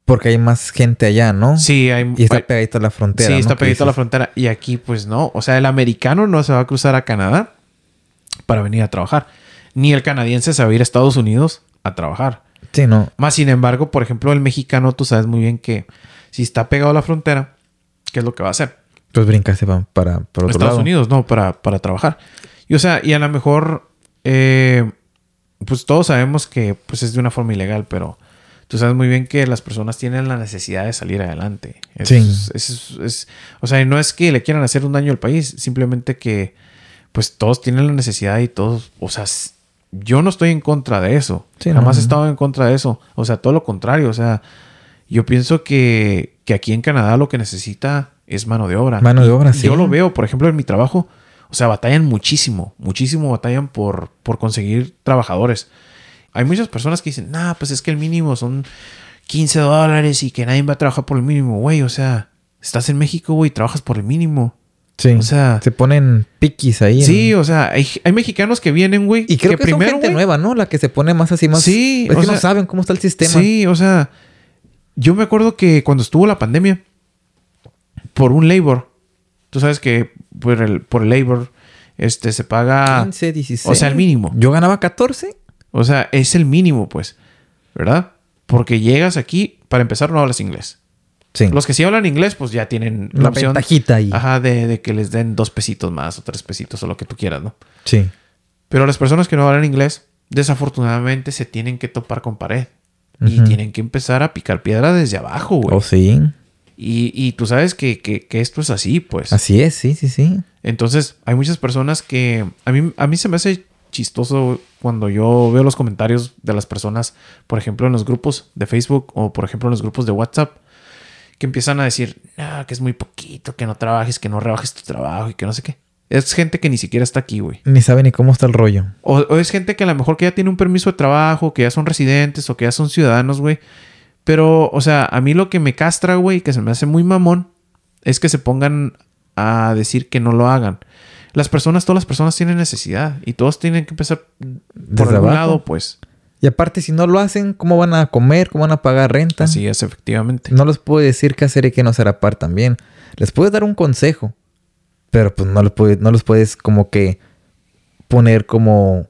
Porque hay más gente allá, ¿no? Sí, hay... Y está hay- pegadito a la frontera. Sí, ¿no? está pegadito a la frontera. Y aquí, pues no. O sea, el americano no se va a cruzar a Canadá para venir a trabajar. Ni el canadiense se va a ir a Estados Unidos a trabajar. Sí, no. Más sin embargo, por ejemplo, el mexicano, tú sabes muy bien que si está pegado a la frontera, ¿qué es lo que va a hacer? Pues brincarse para, para, para otro Estados lado. Unidos, no, para, para trabajar. Y o sea, y a lo mejor, eh, pues todos sabemos que pues es de una forma ilegal, pero tú sabes muy bien que las personas tienen la necesidad de salir adelante. Es- Sí. es- es- es- o sea, no es que le quieran hacer un daño al país, simplemente que pues todos tienen la necesidad y todos, o sea, yo no estoy en contra de eso. Sí, Jamás no, he estado en contra de eso. O sea, todo lo contrario. O sea, yo pienso que, que aquí en Canadá lo que necesita es mano de obra. Mano de Y obra, sí. Yo lo veo, por ejemplo, en mi trabajo. O sea, batallan muchísimo, muchísimo batallan por, por conseguir trabajadores. Hay muchas personas que dicen, nah, pues es que el mínimo son 15 dólares y que nadie va a trabajar por el mínimo, güey. O sea, estás en México, güey, trabajas por el mínimo. Sí. O sea, se ponen piquis ahí. Sí, o sea, hay, hay mexicanos que vienen, güey. Y creo que, son gente nueva, ¿no? La que se pone más así, más. Sí, es que no saben cómo está el sistema. Sí, o sea, yo me acuerdo que cuando estuvo la pandemia, por un labor, tú sabes que por el, por el labor, este, se paga. 15, 16. O sea, el mínimo. Yo ganaba 14. O sea, es el mínimo, pues. ¿Verdad? Porque llegas aquí, para empezar, no hablas inglés. Sí. Los que sí hablan inglés, pues ya tienen la, opción. ventajita ahí. Ajá, de, de, que les den dos pesitos más o tres pesitos o lo que tú quieras, ¿no? Sí. Pero las personas que no hablan inglés, desafortunadamente se tienen que topar con pared. Y tienen que empezar a picar piedra desde abajo, güey. Oh, sí. Y, y tú sabes que, que, que, esto es así, pues. Así es, sí, sí, sí. Entonces, hay muchas personas que... A mí, a mí se me hace chistoso cuando yo veo los comentarios de las personas, por ejemplo, en los grupos de Facebook o, por ejemplo, en los grupos de WhatsApp, que empiezan a decir, que es muy poquito, que no trabajes, que no rebajes tu trabajo y que no sé qué. Es gente que ni siquiera está aquí, güey. Ni sabe ni cómo está el rollo. O, o, es gente que a lo mejor que ya tiene un permiso de trabajo, que ya son residentes o que ya son ciudadanos, güey. Pero, o sea, a mí lo que me castra, güey, que se me hace muy mamón, es que se pongan a decir que no lo hagan. Las personas, todas las personas tienen necesidad y todos tienen que empezar por algún abajo. lado, pues. Y aparte, si no lo hacen, ¿cómo van a comer? ¿Cómo van a pagar renta? Así es, efectivamente. No les puedo decir qué hacer y qué no hacer aparte también. Les puedes dar un consejo, pero pues no les puedes, no los puedes como que poner como,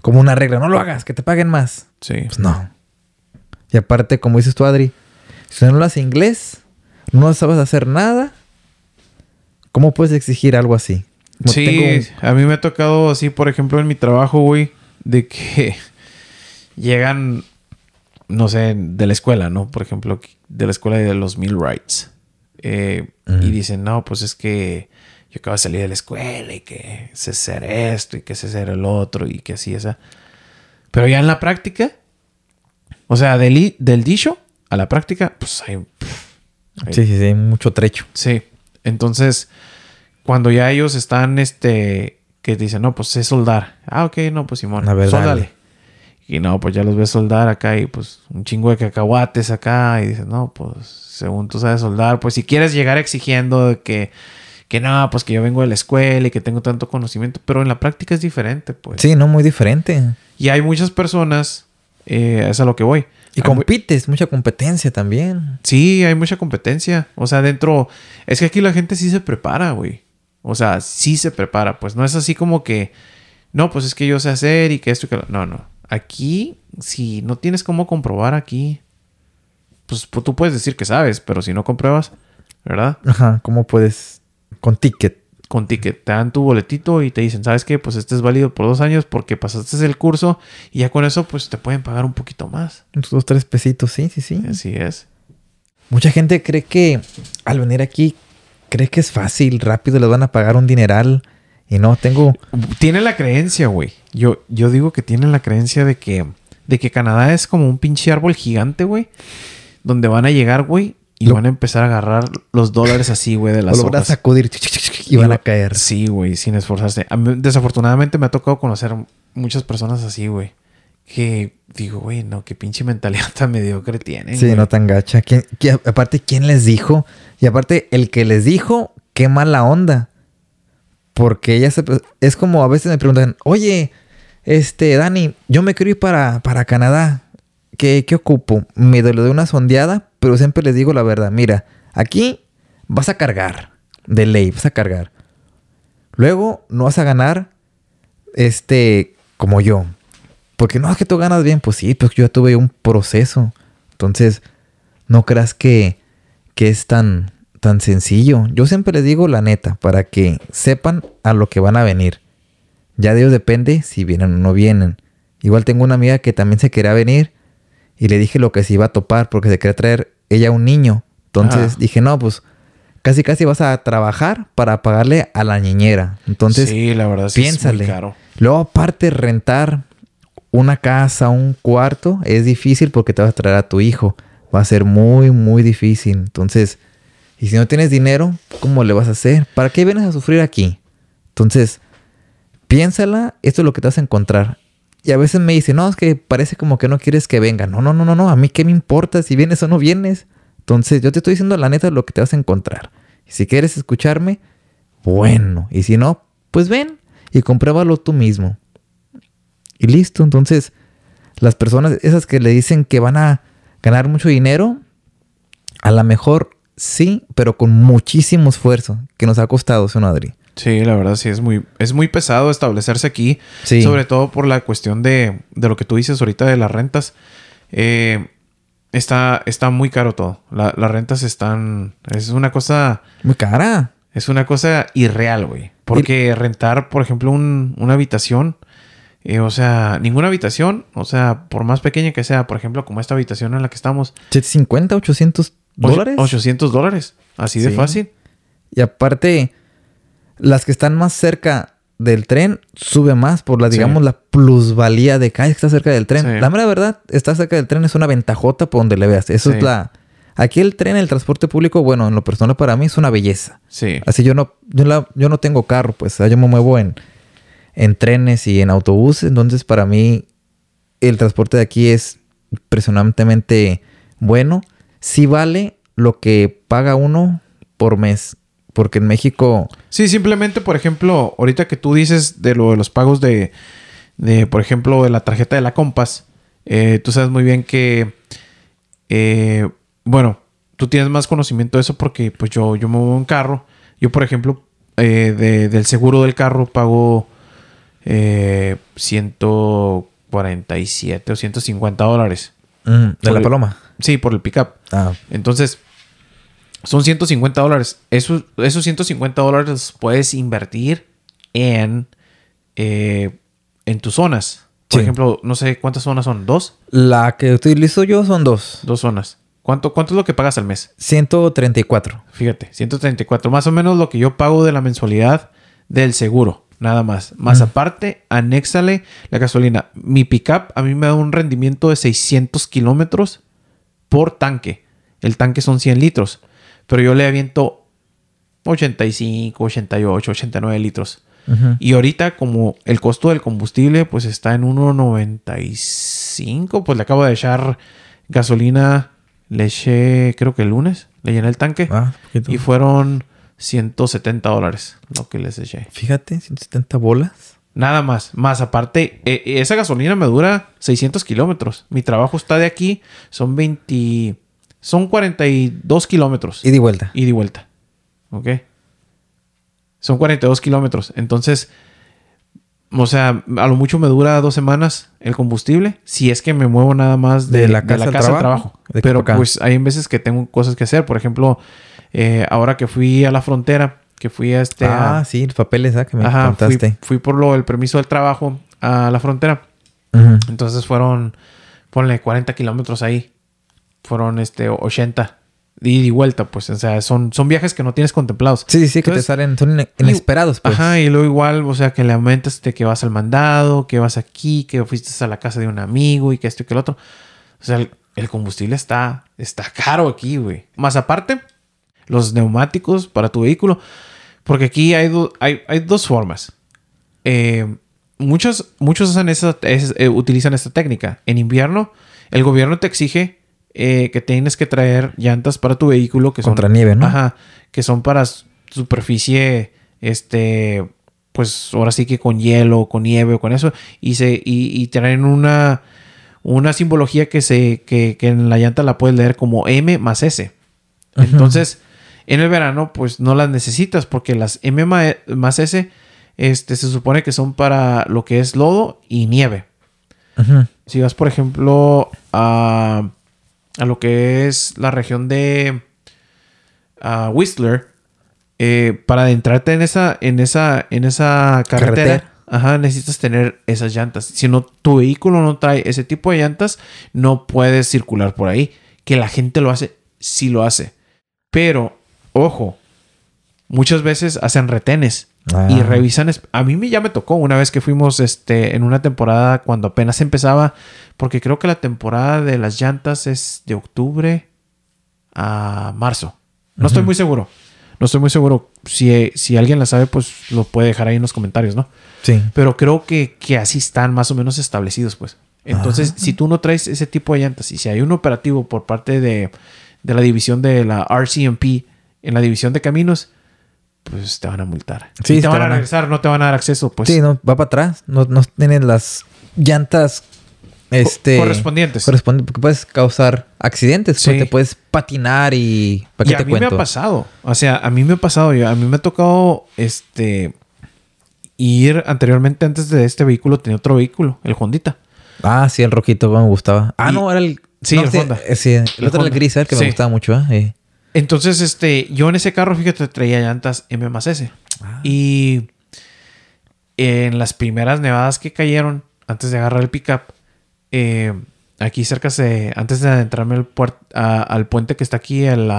como una regla. No lo hagas, que te paguen más. Sí. Pues no. Y aparte, como dices tú, Adri, si no hablas inglés, no sabes hacer nada, ¿cómo puedes exigir algo así? Como sí, a mí me ha tocado así, por ejemplo, en mi trabajo, güey, de que llegan, no sé, de la escuela, ¿no? Por ejemplo, de la escuela de los Millwrights. Eh, uh-huh. Y dicen, no, pues es que yo acabo de salir de la escuela y que sé hacer esto y que sé hacer el otro y que así, esa. Pero ya en la práctica, o sea, del, del dicho a la práctica, pues hay, hay... Sí, sí, sí, mucho trecho. Sí. Entonces, cuando ya ellos están, este, que dicen, no, pues sé soldar. Ah, ok, no, pues Simón, a ver, soldale. dale. Y no, pues ya los ves soldar acá y pues un chingo de cacahuates acá. Y dices, no, pues según tú sabes soldar, pues si quieres llegar exigiendo que, que no, pues que yo vengo de la escuela y que tengo tanto conocimiento, pero en la práctica es diferente, pues. Sí, no, muy diferente. Y hay muchas personas, eh, es a lo que voy. Y compites, mucha competencia también. Sí, hay mucha competencia. O sea, dentro, es que aquí la gente sí se prepara, güey. O sea, sí se prepara, pues no es así como que, no, pues es que yo sé hacer y que esto y que lo... No, no. Aquí, si no tienes cómo comprobar aquí, pues, pues tú puedes decir que sabes, pero si no compruebas, ¿verdad? Ajá, ¿cómo puedes? Con ticket. Con ticket. Te dan tu boletito y te dicen, ¿sabes qué? Pues este es válido por dos años porque pasaste el curso y ya con eso, pues te pueden pagar un poquito más. Unos dos, tres pesitos, sí, sí, sí. Así es. Mucha gente cree que al venir aquí, cree que es fácil, rápido, les van a pagar un dineral. Y no, tengo... Tiene la creencia, güey. Yo, yo digo que tiene la creencia de que, de que Canadá es como un pinche árbol gigante, güey. Donde van a llegar, güey, y Lo... van a empezar a agarrar los dólares así, güey, de las o lo van a sacudir y van a caer. Sí, güey, sin esforzarse. Mí, desafortunadamente me ha tocado conocer muchas personas así, güey. Que digo, güey, no, qué pinche mentalidad tan mediocre tienen. Sí, güey. no tan gacha. ¿Quién, quién, aparte, ¿quién les dijo? Y aparte, el que les dijo, qué mala onda. Porque ella se, es como a veces me preguntan, oye, este, Dani, yo me quiero ir para, para Canadá. ¿Qué, ¿Qué ocupo? Me doy una sondeada, pero siempre les digo la verdad. Mira, aquí vas a cargar. De ley, vas a cargar. Luego no vas a ganar, este, como yo. Porque no es que tú ganas bien. Pues sí, pues yo tuve un proceso. Entonces, no creas que, que es tan, tan sencillo. Yo siempre les digo la neta, para que sepan a lo que van a venir. Ya de ellos depende si vienen o no vienen. Igual tengo una amiga que también se quería venir y le dije lo que se iba a topar porque se quería traer ella un niño. Entonces Ah. dije, no, pues casi casi vas a trabajar para pagarle a la niñera. Entonces, sí, la verdad sí piénsale. es muy caro. luego aparte rentar una casa, un cuarto, es difícil porque te vas a traer a tu hijo. Va a ser muy, muy difícil. Entonces, y si no tienes dinero, ¿cómo le vas a hacer? ¿Para qué vienes a sufrir aquí? Entonces, piénsala, esto es lo que te vas a encontrar. Y a veces me dice, no, es que parece como que no quieres que venga. No, no, no, no, no. A mí qué me importa si vienes o no vienes. Entonces, yo te estoy diciendo la neta lo que te vas a encontrar. Y si quieres escucharme, bueno. Y si no, pues ven y compruébalo tú mismo. Y listo. Entonces, las personas, esas que le dicen que van a ganar mucho dinero, a lo mejor sí, pero con muchísimo esfuerzo que nos ha costado, ¿sí, no, Adri? Sí, la verdad sí es muy, es muy pesado establecerse aquí. Sí. Sobre todo por la cuestión de, de lo que tú dices ahorita de las rentas. Eh, está, está muy caro todo. La- las rentas están. Es una cosa. Muy cara. Es una cosa irreal, güey. Porque rentar, por ejemplo, un- una habitación. eh, o sea, ninguna habitación. O sea, por más pequeña que sea, por ejemplo, como esta habitación en la que estamos. 50, 800 och- dólares. 800 dólares. Así de fácil. Y aparte, las que están más cerca del tren sube más por la, Sí. digamos, la plusvalía de que "Ay, está cerca del tren. Sí. La mera verdad, estar cerca del tren es una ventajota por donde le veas. Eso Sí. es la. Aquí el tren, el transporte público, bueno, en lo personal para mí es una belleza. Sí. Así yo no, yo, la- yo no tengo carro, pues yo me muevo en, en trenes y en autobuses. Entonces, para mí, el transporte de aquí es impresionantemente bueno. Sí vale lo que paga uno por mes. Porque en México, Sí, simplemente, por ejemplo, ahorita que tú dices de lo de los pagos de, de por ejemplo, de la tarjeta de la Compass, eh, tú sabes muy bien que, eh, bueno, tú tienes más conocimiento de eso porque, pues, yo, yo me muevo en carro. Yo, por ejemplo, eh, de- del seguro del carro pago eh, 147 o 150 dólares. mm, de Por la el- paloma. Sí, por el pickup. Ah, Entonces, son 150 dólares. Esos, esos 150 dólares los puedes invertir en, eh, en tus zonas. Por Sí. ejemplo, no sé cuántas zonas son. ¿Dos? la que utilizo yo son dos. Dos zonas. ¿Cuánto, ¿Cuánto es lo que pagas al mes? 134. Fíjate, 134. Más o menos lo que yo pago de la mensualidad del seguro. Nada más. Más aparte, anéxale la gasolina. Mi pickup a mí me da un rendimiento de 600 kilómetros por tanque. El tanque son 100 litros. Pero yo le aviento 85, 88, 89 litros. Ujú. Y ahorita, como el costo del combustible, pues está en 1.95, pues le acabo de echar gasolina. Le eché, creo que el lunes, le llené el tanque. Ah. Y fueron 170 dólares lo que les eché. Fíjate, 170 bolas. Nada más. Más aparte, eh, esa gasolina me dura 600 kilómetros. Mi trabajo está de aquí. Son 20... Son 42 kilómetros. Y de vuelta. Y vuelta. ¿Ok? Son 42 kilómetros. Entonces, o sea, a lo mucho me dura dos semanas el combustible. Si es que me muevo nada más de, De la casa al trabajo. De aquí Pero para acá. pues hay veces que tengo cosas que hacer. Por ejemplo, eh, ahora que fui a la frontera, que fui a este... a- ah, sí, los papeles ah, que me Ajá, fui, contaste. fui por lo el permiso del trabajo a la frontera. Entonces fueron, ponle 40 kilómetros ahí. Fueron este 80. De ida y vuelta, pues. O sea, son, son viajes que no tienes contemplados. Sí, sí, sí, que te Entonces, salen, son ine- inesperados, pues. Ajá, y luego igual, o sea, que le aumentas de que vas al mandado, que vas aquí, que fuiste a la casa de un amigo y que esto y que el otro. O sea, el, el combustible está, está caro aquí, güey. Más aparte, los neumáticos para tu vehículo. Porque aquí hay, do- hay, hay dos formas. Eh, muchos muchos usan esa- es- eh, utilizan esta técnica. En invierno, el gobierno te exige eh, que tienes que traer llantas para tu vehículo que son Contra nieve, ¿no? Ajá, que son para superficie, este, pues ahora sí que con hielo, con nieve o con eso, y se y, y traen una una simbología que se que, que en la llanta la puedes leer como M más S. Entonces, en el verano, pues no las necesitas porque las M más S, este, se supone que son para lo que es lodo y nieve. Si vas, por ejemplo, a, a lo que es la región de a Whistler, eh, para adentrarte en esa, en esa, en esa carretera, Carretera. ajá, necesitas tener esas llantas. Si no, tu vehículo no trae ese tipo de llantas, no puedes circular por ahí. Que la gente lo hace, sí lo hace. Pero, ojo, muchas veces hacen retenes Ah. y revisan. A mí ya me tocó una vez que fuimos este, en una temporada cuando apenas empezaba, porque creo que la temporada de las llantas es de octubre a marzo. No estoy muy seguro. No estoy muy seguro. Si, si alguien la sabe, pues lo puede dejar ahí en los comentarios, ¿no? Sí. Pero creo que, que así están más o menos establecidos, pues. Entonces, si tú no traes ese tipo de llantas y si hay un operativo por parte de, de la división de la RCMP en la división de caminos, pues te van a multar. Sí, Y te te van a van a- regresar, no te van a dar acceso, pues. sí, no, va para atrás. No, no tienen las llantas este, correspondientes. corresponden- porque puedes causar accidentes. Sí. pues, te puedes patinar y... ¿Para Y qué a te mí cuento? me ha pasado. O sea, a mí me ha pasado. yo- A mí me ha tocado este ir anteriormente antes de este vehículo tenía otro vehículo, el Hondita. Ah, sí, el rojito me gustaba. Ah, Y- no, era el... Sí, no, el Honda. eh, Sí, el, El otro era el gris, el que Sí. me gustaba mucho. ¿eh? Eh. Entonces, este, yo en ese carro, fíjate, traía llantas M más S. Ah. Y en las primeras nevadas que cayeron, antes de agarrar el pickup, eh, aquí cerca de, antes de adentrarme al, a- al puente que está aquí, el,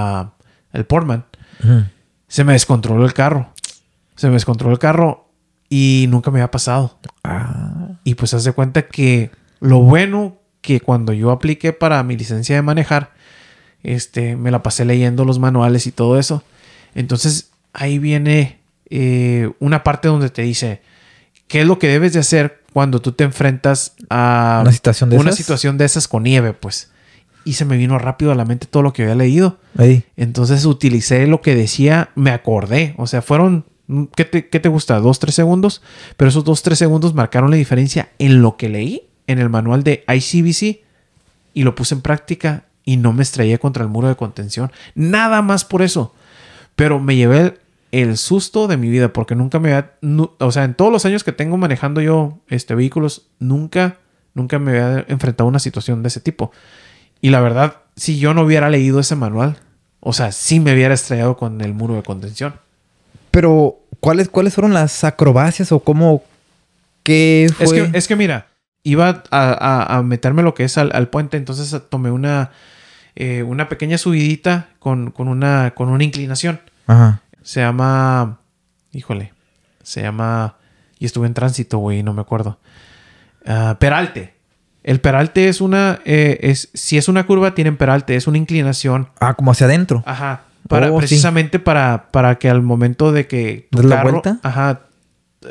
el Portman, se me descontroló el carro. Se me descontroló el carro y nunca me había pasado. Ah, Y pues haz de cuenta que lo bueno que cuando yo apliqué para mi licencia de manejar, este, me la pasé leyendo los manuales y todo eso. Entonces ahí viene eh, una parte donde te dice qué es lo que debes de hacer cuando tú te enfrentas a Una situación de una esas. situación de esas con nieve, pues. Y se me vino rápido a la mente todo lo que había leído. ahí. Entonces utilicé lo que decía, me acordé. O sea, fueron, ¿qué te, qué te gusta? ¿Dos, tres segundos? Pero esos dos, tres segundos marcaron la diferencia en lo que leí en el manual de ICBC y lo puse en práctica y no me estrellé contra el muro de contención. Nada más por eso. Pero me llevé el, el susto de mi vida porque nunca me había, o sea, en todos los años que tengo manejando yo este, vehículos, nunca, nunca me había enfrentado a una situación de ese tipo. Y la verdad, si yo no hubiera leído ese manual, o sea, sí me hubiera estrellado con el muro de contención. Pero, ¿cuáles, ¿cuáles fueron las acrobacias o cómo... ¿Qué fue? Es que, es que mira, iba a, a- a meterme lo que es al, al puente, entonces tomé una, eh, una pequeña subidita con, con, una, con una inclinación. Ajá. Se llama, híjole, se llama, y estuve en tránsito, güey, no me acuerdo. Ah, peralte. El peralte es una, eh, es, si es una curva, tienen peralte, es una inclinación Ah, como hacia adentro. Ajá. Para, Oh, sí. precisamente para, para que al momento de que tu ¿Das la vuelta? Ajá.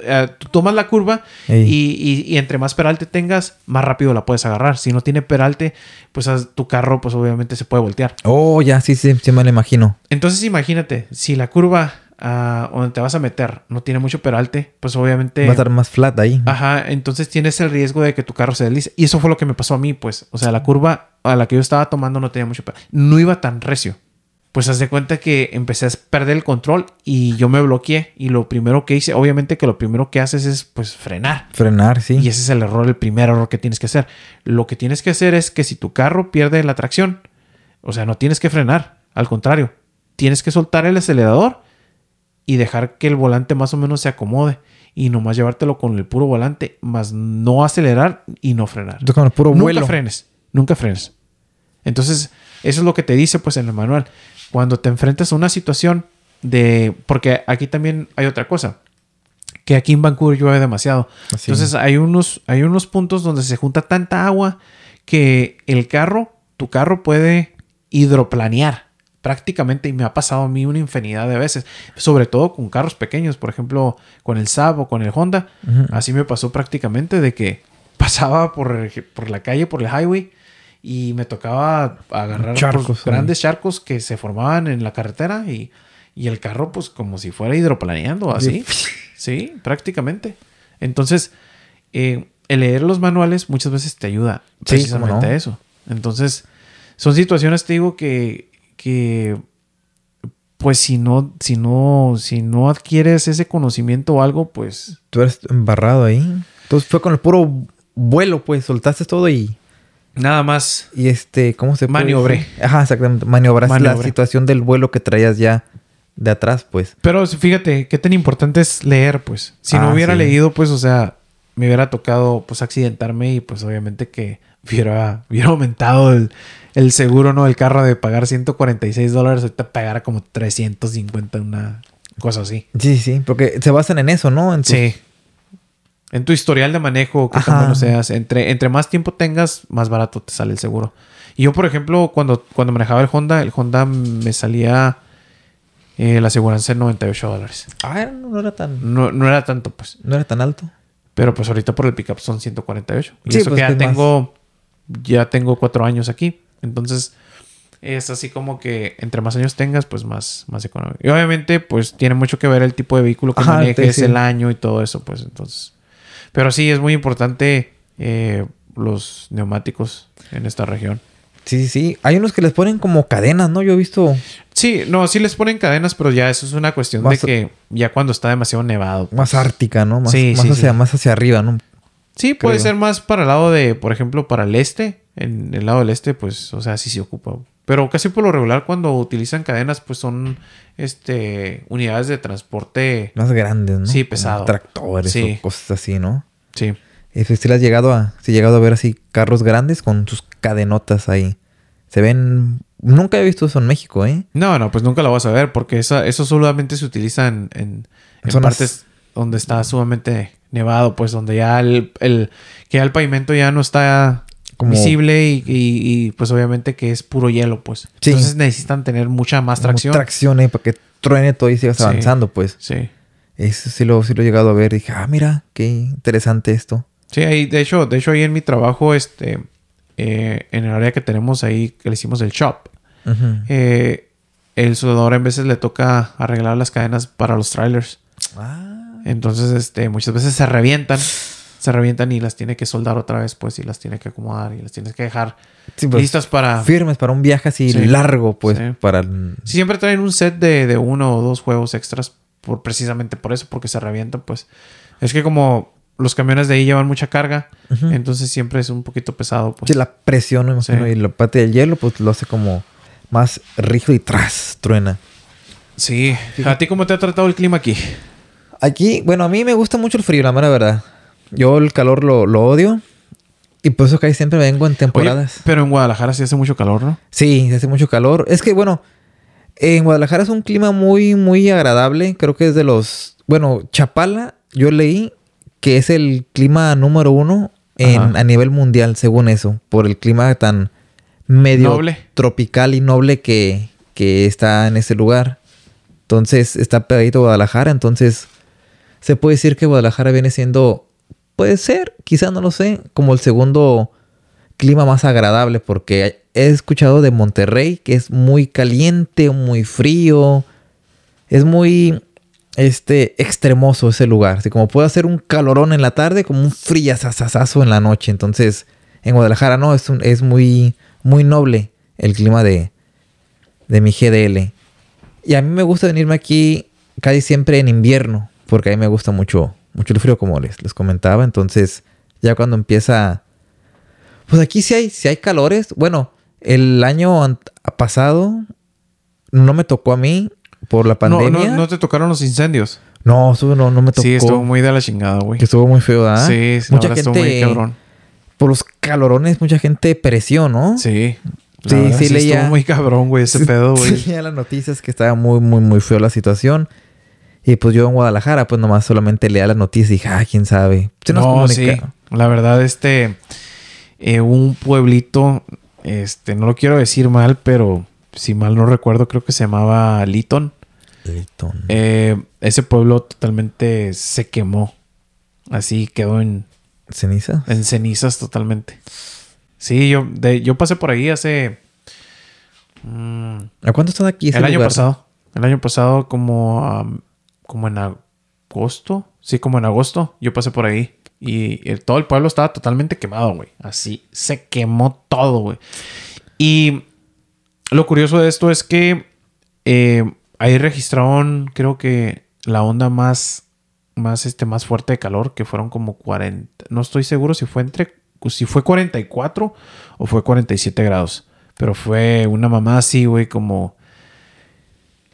Eh, tú tomas la curva y, y- y entre más peralte tengas, más rápido la puedes agarrar. Si no tiene peralte, pues tu carro, pues obviamente se puede voltear. Oh, ya, sí, sí, sí me lo imagino. Entonces imagínate, si la curva ah, donde te vas a meter no tiene mucho peralte, pues obviamente. Va a estar más flat ahí. Ajá, entonces tienes el riesgo de que tu carro se deslice. Y eso fue lo que me pasó a mí, pues. O sea, la curva a la que yo estaba tomando no tenía mucho peralte. No iba tan recio. Pues haz de cuenta que empecé a perder el control y yo me bloqueé. Y lo primero que hice, obviamente que lo primero que haces es pues frenar. Frenar, sí. Y ese es el error, el primer error que tienes que hacer. Lo que tienes que hacer es que si tu carro pierde la tracción, o sea, no tienes que frenar, al contrario, tienes que soltar el acelerador y dejar que el volante más o menos se acomode y nomás llevártelo con el puro volante, más no acelerar y no frenar. Con el puro nunca vuelo. frenes, nunca frenes. Entonces, eso es lo que te dice pues en el manual. Cuando te enfrentas a una situación de porque aquí también hay otra cosa, que aquí en Vancouver llueve demasiado. Así. Entonces hay unos, hay unos puntos donde se junta tanta agua que el carro, tu carro puede hidroplanear prácticamente y me ha pasado a mí una infinidad de veces, sobre todo con carros pequeños, por ejemplo, con el Saab o con el Honda. Así me pasó prácticamente de que pasaba por, por la calle, por el highway y me tocaba agarrar pues, Charcos, grandes charcos que se formaban en la carretera y, y el carro pues como si fuera hidroplaneando así. Sí, prácticamente. Entonces, eh, el leer los manuales muchas veces te ayuda precisamente no. a eso. Entonces, son situaciones, te digo, que, que pues si no, si no, si no adquieres ese conocimiento o algo, pues Tú eres embarrado ahí. Entonces fue con el puro vuelo, pues. Soltaste todo y... nada más. Y este, ¿cómo se puede Maniobré. Ajá, exactamente. Maniobraste la situación del vuelo que traías ya de atrás, pues. Pero fíjate, qué tan importante es leer, pues. Si no Ah, hubiera sí. leído, pues, o sea, me hubiera tocado, pues, accidentarme y, pues, obviamente que hubiera, hubiera aumentado el, el seguro, ¿no? El carro de pagar 146 dólares, ahorita pagara como 350, una cosa así. Sí, sí, porque se basan en eso, ¿no? En tus- Sí. En tu historial de manejo, qué tan bueno seas. Entre, entre más tiempo tengas, más barato te sale el seguro. Y yo, por ejemplo, cuando, cuando manejaba el Honda, el Honda me salía eh, la aseguranza en 98 dólares. Ah, no, era tan... No, no era tanto, pues. No era tan alto. Pero pues ahorita por el pickup son 148. Y Sí, eso pues, que ya que más. tengo, ya tengo cuatro años aquí. Entonces, es así como que entre más años tengas, pues más, más económico. Y obviamente, pues tiene mucho que ver el tipo de vehículo que Ajá, manejes, sí. el año y todo eso, pues entonces. Pero sí, es muy importante eh, los neumáticos en esta región. Sí, sí, sí. Hay unos que les ponen como cadenas, ¿no? Yo he visto Sí, no, sí les ponen cadenas, pero ya eso es una cuestión Más- de que ya cuando está demasiado nevado. más ártica, ¿no? Más, Sí, más sí, hacia, sí. más hacia arriba, ¿no? Sí, puede ser más para el lado de, por ejemplo, para el este. En el lado del este, pues, o sea, sí se ocupa. Pero casi por lo regular, cuando utilizan cadenas, pues son este unidades de transporte. Más grandes, ¿no? Sí, Como pesado. Tractores Sí. o cosas así, ¿no? Sí. Si le has llegado a, si has llegado a ver así carros grandes con sus cadenotas ahí. Se ven. Nunca he visto eso en México, ¿eh? No, no, pues nunca lo vas a ver, porque esa, eso solamente se utiliza en, en, en Zonas- partes donde está sumamente nevado, pues donde ya el, el, que ya el pavimento ya no está Como- visible y, y- y, pues obviamente que es puro hielo, pues. Sí. Entonces necesitan tener mucha más Como tracción. Tracción ahí para que truene todo y sigas Sí. avanzando, pues. sí. Eso sí lo, sí lo he llegado a ver. Dije, ah, mira, qué interesante esto. Sí, ahí, de hecho, de hecho, ahí en mi trabajo, este, eh, en el área que tenemos ahí, que le hicimos el shop, eh, el soldador en veces le toca arreglar las cadenas para los trailers. Ah. Entonces, este, muchas veces se revientan, se revientan y las tiene que soldar otra vez, pues, y las tiene que acomodar y las tienes que dejar Sí, pues, listas para... firmes para un viaje así Sí. largo, pues, Sí. para... Siempre traen un set de, de uno o dos juegos extras por precisamente por eso, porque se revientan, pues. Es que como los camiones de ahí llevan mucha carga, entonces siempre es un poquito pesado, pues. Sí, la presión, imagino, y la parte del hielo, pues lo hace como más rígido y tras, truena. Sí. ¿A ti cómo te ha tratado el clima aquí? Aquí, bueno, a mí me gusta mucho el frío, la mera verdad. Yo el calor lo, lo odio. Y por eso casi siempre vengo en Oye, temporadas. pero en Guadalajara sí hace mucho calor, ¿no? Sí, hace mucho calor. Es que, bueno, en Guadalajara es un clima muy, muy agradable. Creo que es de los... Bueno, Chapala, yo leí que es el clima número uno en- a nivel mundial, según eso. Por el clima tan medio Noble. tropical y noble que, que está en ese lugar. Entonces, está pegadito a Guadalajara. Entonces, se puede decir que Guadalajara viene siendo... Puede ser, quizá no lo sé, como el segundo clima más agradable porque he escuchado de Monterrey que es muy caliente, muy frío, es muy este extremoso ese lugar, así como puede hacer un calorón en la tarde como un friazazazazo en la noche, entonces en Guadalajara no, es un- es muy muy noble el clima de de mi GDL. Y a mí me gusta venirme aquí casi siempre en invierno, porque a mí me gusta mucho mucho el frío como les les comentaba, entonces ya cuando empieza pues aquí sí hay, sí hay calores. Bueno, el año pasado no me tocó a mí por la No, pandemia. no, no te tocaron los incendios. No, no, no me tocó. Sí, estuvo muy de la chingada, güey. Que estuvo muy feo, ¿ah? Sí, sí, mucha verdad gente, estuvo muy cabrón. por los calorones, mucha gente pereció, ¿no? Sí. Sí, verdad, sí, leía- Estuvo muy cabrón, güey, ese Sí, pedo, güey. sí, leía las noticias que estaba muy, muy, muy feo la situación. Y pues yo en Guadalajara, pues nomás solamente leía las noticias y dije, ah, quién sabe. Se nos no, sí. La verdad, este... eh, un pueblito, este, no lo quiero decir mal, pero si mal no recuerdo, creo que se llamaba Lytton. Layton. Eh, ese pueblo totalmente se quemó. Así quedó en, ¿Ceniza? en cenizas totalmente. Sí, yo, de- yo pasé por ahí hace... mm, ¿A cuánto está de aquí ese el año pasado. El año pasado como, como en agosto. Sí, como en agosto. Yo pasé por ahí. Y todo el pueblo estaba totalmente quemado, güey. Así se quemó todo, güey. Y lo curioso de esto es que eh, ahí registraron, creo que la onda más, más, este, más fuerte de calor, que fueron como 40. No estoy seguro si fue entre, si fue 44 o fue 47 grados. Pero fue una mamá así, güey, como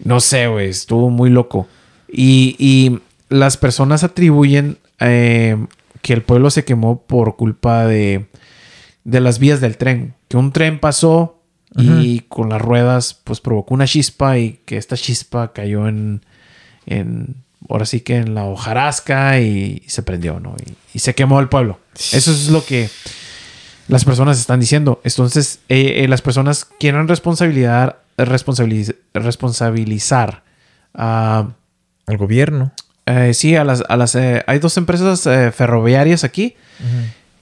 no sé, güey, estuvo muy loco. Y, y las personas atribuyen eh, que el pueblo se quemó por culpa de, de las vías del tren. Que un tren pasó y con las ruedas pues provocó una chispa y que esta chispa cayó en, en ahora sí que en la hojarasca y, se prendió, ¿no? Y, y se quemó el pueblo. Eso es lo que las personas están diciendo. Entonces, eh, eh, las personas quieren responsabilidad, responsabiliz- responsabilizar a... Al gobierno. eh, sí, a las... A las eh, hay dos empresas eh, ferroviarias aquí.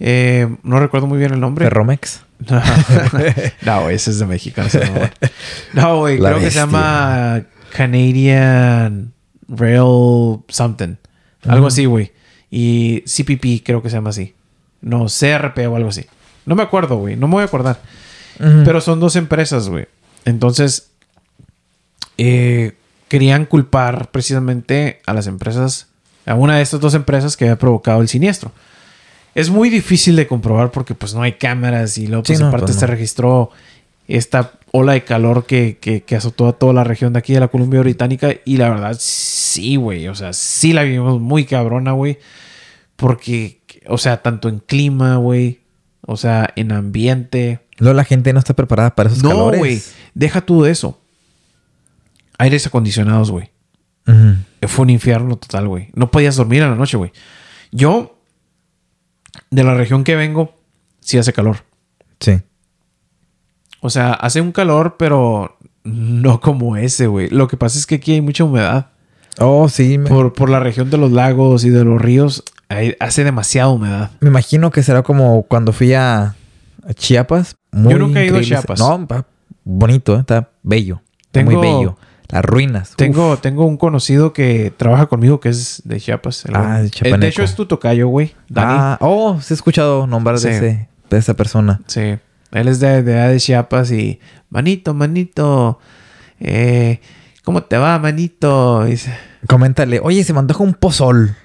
Eh, no recuerdo muy bien el nombre. Ferromex. No, no, ese es de México. no, güey. No, creo que se llama Canadian Rail Something. Algo así, güey. Y CPP creo que se llama así. No, CRP o algo así. No me acuerdo, güey. No me voy a acordar. Pero son dos empresas, güey. Entonces, eh, querían culpar precisamente a las empresas, a una de estas dos empresas que había provocado el siniestro. Es muy difícil de comprobar porque pues no hay cámaras y luego Sí, pues no, aparte pues, se no. registró esta ola de calor que, que, que azotó a toda la región de aquí de la Columbia Británica y la verdad sí, güey, o sea, sí la vivimos muy cabrona, güey, porque, o sea, tanto en clima, güey, o sea, en ambiente, Luego la gente no está preparada para esos no, calores. güey. Deja tú de eso. Aires acondicionados, güey. Fue un infierno total, güey. No podías dormir en la noche, güey. Yo, de la región que vengo, sí hace calor. Sí. O sea, hace un calor, pero no como ese, güey. Lo que pasa es que aquí hay mucha humedad. Oh, sí. Me, Por, por la región de los lagos y de los ríos, hay- hace demasiada humedad. me imagino que será como cuando fui a, a Chiapas. Muy Yo nunca he ido a. Chiapas. No, bonito, ¿eh? está bello. Tengo- muy bello. Las ruinas. Tengo, Uf. tengo un conocido que trabaja conmigo que es de Chiapas. el Ah, de Chiapaneco. de hecho, es tu tocayo, güey. Dani. Ah, oh, sí he escuchado nombrar Sí. de, ese, de esa persona. Sí, él es de, de, de Chiapas y manito, manito, eh, ¿cómo te va, manito? Dice, Coméntale, oye, se me antoja un pozol.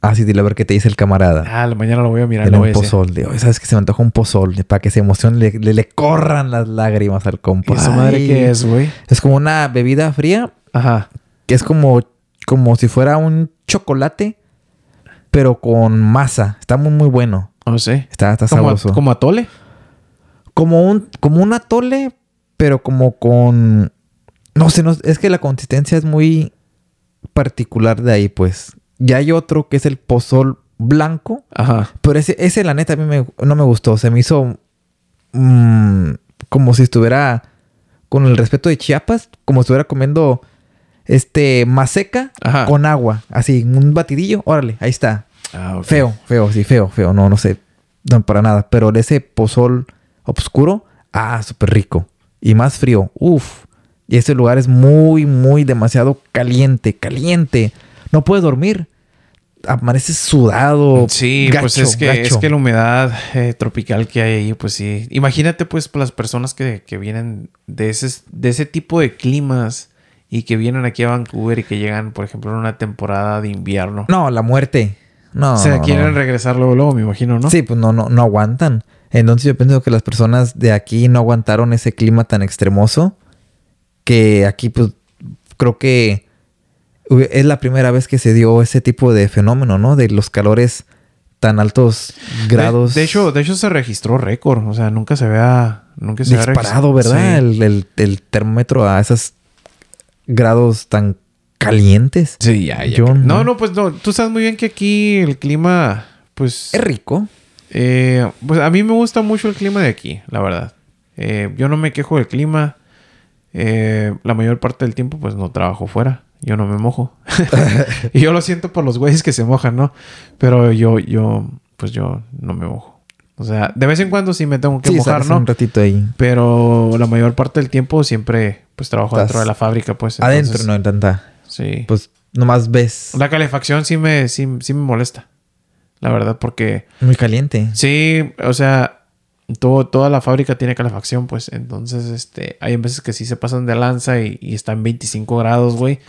Ah, sí, dile a ver qué te dice el camarada. ah, mañana lo voy a mirar, voy un pozol. De, ¿sabes que se me antoja un pozol? De- Para que se emocione, le, le, le corran las lágrimas al compa. ¿Y su madre qué es, güey? Es como una bebida fría Ajá. que es como, como si fuera un chocolate, pero con masa. Está muy, muy bueno. No sé. Está, está ¿Como, sabroso. ¿Como atole? Como un, como un atole, pero como con. No sé, no, es que la consistencia es muy particular de ahí, pues. Ya hay otro que es el pozol blanco, Ajá. pero ese, ese la neta, a mí me- no me gustó. Se me hizo mm, como si estuviera, con el respeto de Chiapas, como si estuviera comiendo este maseca Ajá. con agua. Así, un batidillo. Órale, ahí está. Ah. Feo, feo, sí, feo, feo. No, no sé. No, para nada. Pero ese pozol oscuro, ah, súper rico. Y más frío. Uf. Y ese lugar es muy, muy demasiado caliente, caliente. No puedes dormir. Amaneces sudado. Sí, pues es que, es que la humedad eh, tropical que hay ahí, pues sí. Imagínate, pues, las personas que, que vienen de ese, de ese tipo de climas y que vienen aquí a Vancouver y que llegan, por ejemplo, en una temporada de invierno. No, la muerte. No. o sea, no, quieren no. regresar luego, luego, me imagino, ¿no? Sí, pues no, no, no aguantan. Entonces yo pienso que las personas de aquí no aguantaron ese clima tan extremoso. Que aquí, pues, creo que es la primera vez que se dio ese tipo de fenómeno, ¿no? De los calores tan altos grados. De, de hecho, de hecho se registró récord. O sea, nunca se había... Nunca se disparado. ¿verdad? Sí. El, el- el termómetro a esos grados tan calientes. Sí, ya, ya. Yo no, no. no, pues no. Tú sabes muy bien que aquí el clima, pues... Es rico. Eh, pues a mí me gusta mucho el clima de aquí, la verdad. Eh, yo no me quejo del clima. Eh, la mayor parte del tiempo, pues no trabajo fuera. Yo no me mojo. y yo lo siento por los güeyes que se mojan, ¿no? Pero yo, yo, pues yo no me mojo. O sea, de vez en cuando sí me tengo que sí, mojar, ¿no? un ratito ahí. Pero la mayor parte del tiempo siempre, pues trabajo Estás dentro de la fábrica, pues. Adentro no hay tanta. Sí. Pues nomás ves. La calefacción sí me, sí, sí me molesta. La verdad, porque... Muy caliente. Sí, o sea, todo, toda la fábrica tiene calefacción, pues. Entonces, este, hay veces que sí se pasan de lanza y, y está en 25 grados, güey.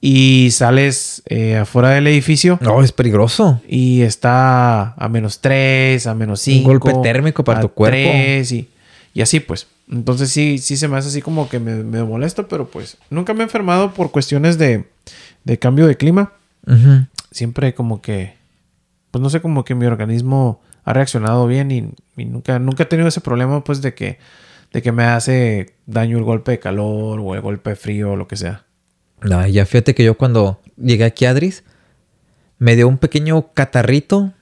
Y sales eh, afuera del edificio No, es peligroso. y está a menos 3, a menos 5. golpe térmico para tu cuerpo. y, y así, pues. Entonces, sí, sí se me hace así como que me, me molesta, pero pues nunca me he enfermado por cuestiones de, de cambio de clima. Siempre como que, pues no sé, como que mi organismo ha reaccionado bien y, y nunca, nunca he tenido ese problema, pues, de que, de que me hace daño el golpe de calor o el golpe de frío o lo que sea. No, ya fíjate que yo cuando llegué aquí a Adris, me dio un pequeño catarrito,